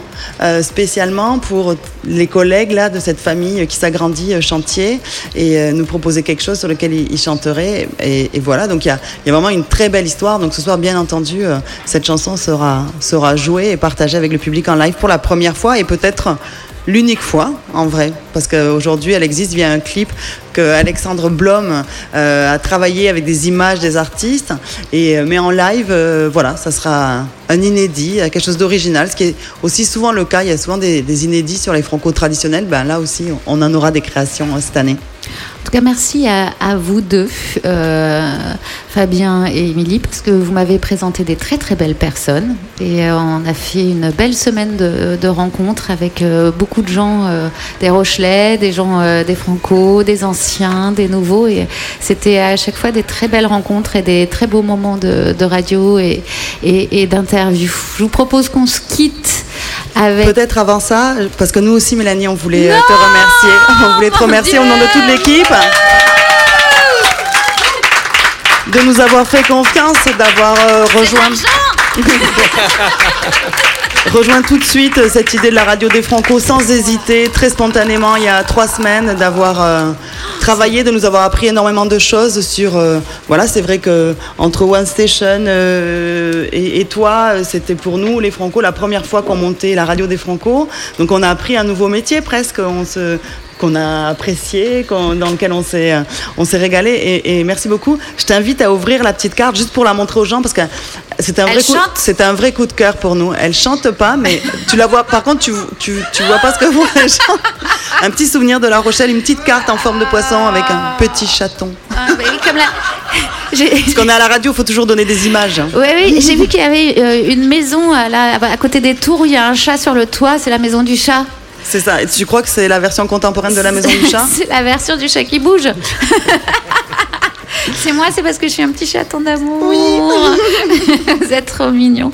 spécialement pour les collègues là de cette famille qui s'agrandit chantier et nous proposer quelque chose sur lequel il, il chanterait et, voilà donc il y a, y a vraiment une très belle histoire donc ce soir bien entendu cette chanson sera sera jouée et partagée avec le public en live pour la première fois et peut-être l'unique fois en vrai parce qu'aujourd'hui elle existe via un clip que Alexandre Blom euh, a travaillé avec des images des artistes. Et euh, mais en live euh, voilà ça sera un inédit quelque chose d'original. Ce qui est aussi souvent le cas il y a souvent des, inédits sur les franco traditionnels. Ben là aussi on en aura des créations cette année. En tout cas, merci à, vous deux, Fabien et Émilie, parce que vous m'avez présenté des très très belles personnes. Et on a fait une belle semaine de, rencontres avec beaucoup de gens, des Des gens euh, des Franco, des anciens, des nouveaux. Et c'était à chaque fois des très belles rencontres et des très beaux moments de, de radio et, et, et d'interview. Je vous propose qu'on se quitte avec. Peut-être avant ça, parce que nous aussi, Mélanie, on voulait euh, te remercier. On voulait te remercier au nom de toute l'équipe de nous avoir fait confiance, d'avoir euh, rejoint. rejoint tout de suite euh, cette idée de la radio des Franco sans hésiter, très spontanément, il y a trois semaines, d'avoir euh, travaillé, de nous avoir appris énormément de choses sur. euh, voilà, c'est vrai que entre One Station et, toi, c'était pour nous les Franco la première fois qu'on montait la radio des Franco. Donc on a appris un nouveau métier presque. On se qu'on a apprécié, dans lequel on s'est on s'est régalé et, et merci beaucoup. Je t'invite à ouvrir la petite carte juste pour la montrer aux gens parce que c'est un vrai coup, un vrai coup de cœur pour nous. Elle chante pas, mais tu la vois. Par contre, tu tu, tu vois pas ce que vous les gens. Un petit souvenir de La Rochelle, une petite carte en forme de poisson avec un petit chaton. Ah, bah oui, comme la- Parce qu'on est à la radio, il faut toujours donner des images. hein. Oui, oui, j'ai vu qu'il y avait euh, une maison à, la- à côté des tours où il y a un chat sur le toit, c'est la maison du chat. C'est ça. Et tu crois que c'est la version contemporaine de la maison du chat C'est la version du chat qui bouge. c'est moi, c'est parce que je suis un petit chaton d'amour. Vous êtes trop mignons.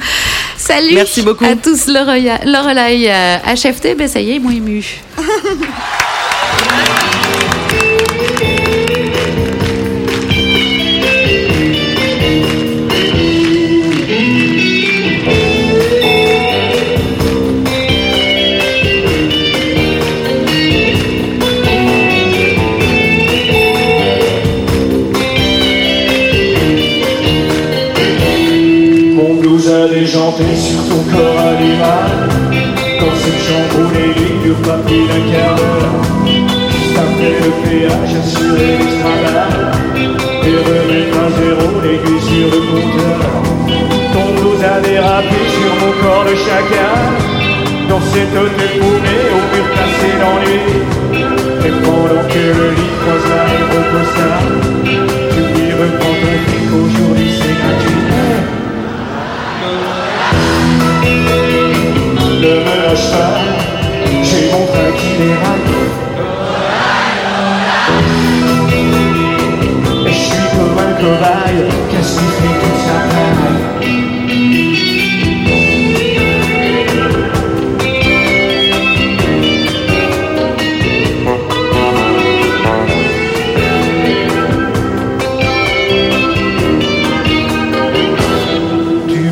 Salut Merci beaucoup. à tous Lorelai, Lorelai euh, HFT, ben ça y est, ils m'ont ému. Déjanté sur ton corps animal cette chambre où les pas plus d'un quart Juste après le péage assuré l'extradal Et remettre à zéro l'aiguille sur le compteur Ton blues a dérapé sur mon corps de chacal Dans cet hôtel paumé au mur placé d'ennui. Et pendant que le lit croise l'aéropostale. Tu lui reprends ton fric, aujourd'hui c'est gratuit. J'ai mon train qui dérape. Et je suis comme un cobaye qui a soufflé toute sa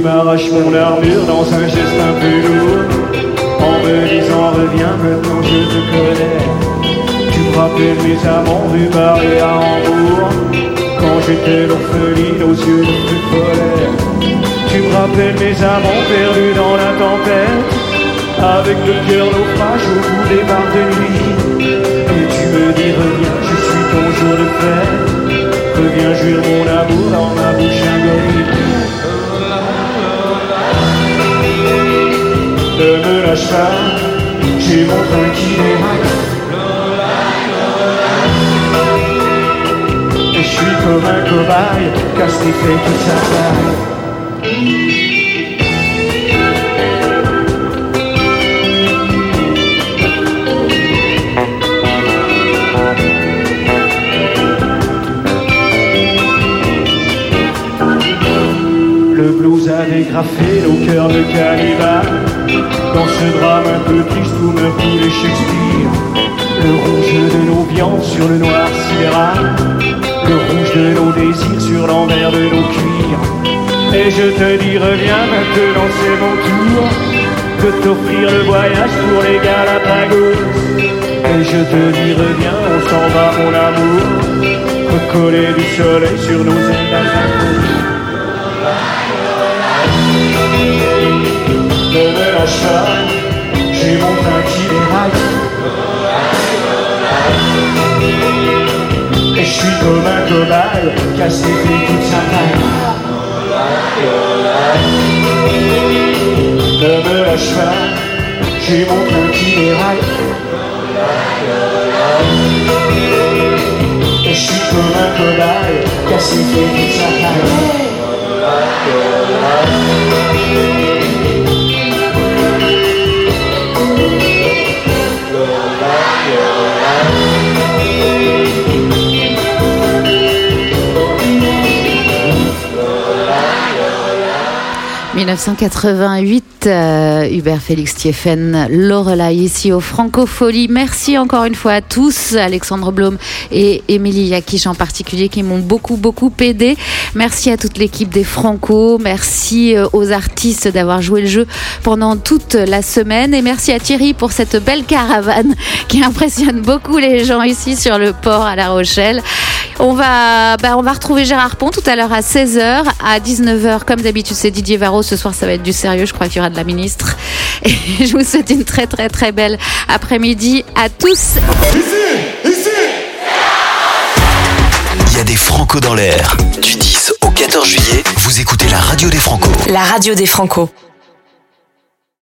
m'arraches mon armure dans un geste un peu lourd reviens maintenant je te connais. Tu me rappelles mes amants du Paris à Hambourg Quand j'étais l'orpheline aux yeux de feu follet Tu me rappelles mes amants perdus dans la tempête Avec le cœur naufrage au bout des barres de nuit. Et tu me dis reviens je suis ton jour de fête. Reviens jure mon amour dans ma bouche ingoïque ne j'ai mon train qui déraille. Et je suis comme un cobaye, casse les fait toute sa taille. Dégrafé nos cœurs de cannibales Dans ce drame un peu triste où meurt tous les Shakespeare. Le rouge de nos viandes sur le noir sidéral. Le rouge de nos désirs sur l'envers de nos cuirs. Et je te dis reviens maintenant c'est mon tour De t'offrir le voyage pour les Galapagos. Et je te dis reviens on s'en va mon amour. Recoller du soleil sur nos ailes d'Albacos ne me lâche pas, j'ai mon train qui déraille. Et je suis comme un cobaye, cassé fait toute sa taille. Ne me lâche pas, j'ai mon train qui déraille. Et je suis comme un cobaye, cassé fait toute sa taille. 1988, euh, Hubert Félix Thieffen, Lorelai ici au Francofolie. Merci encore une fois à tous, Alexandre Blom et Émilie Yakish en particulier, qui m'ont beaucoup, beaucoup aidé. Merci à toute l'équipe des Franco. Merci euh, aux artistes d'avoir joué le jeu pendant toute la semaine. Et merci à Thierry pour cette belle caravane qui impressionne beaucoup les gens ici sur le port à La Rochelle. On va, bah, on va retrouver Gérard Pont tout à l'heure à 16h. À 19h, comme d'habitude, c'est Didier Varro. Ce soir, ça va être du sérieux. Je crois qu'il y aura de la ministre. Et je vous souhaite une très, très, très belle après-midi à tous. Il y a des Franco dans l'air. Du 10 au 14 juillet, vous écoutez la radio des Franco. La radio des Franco.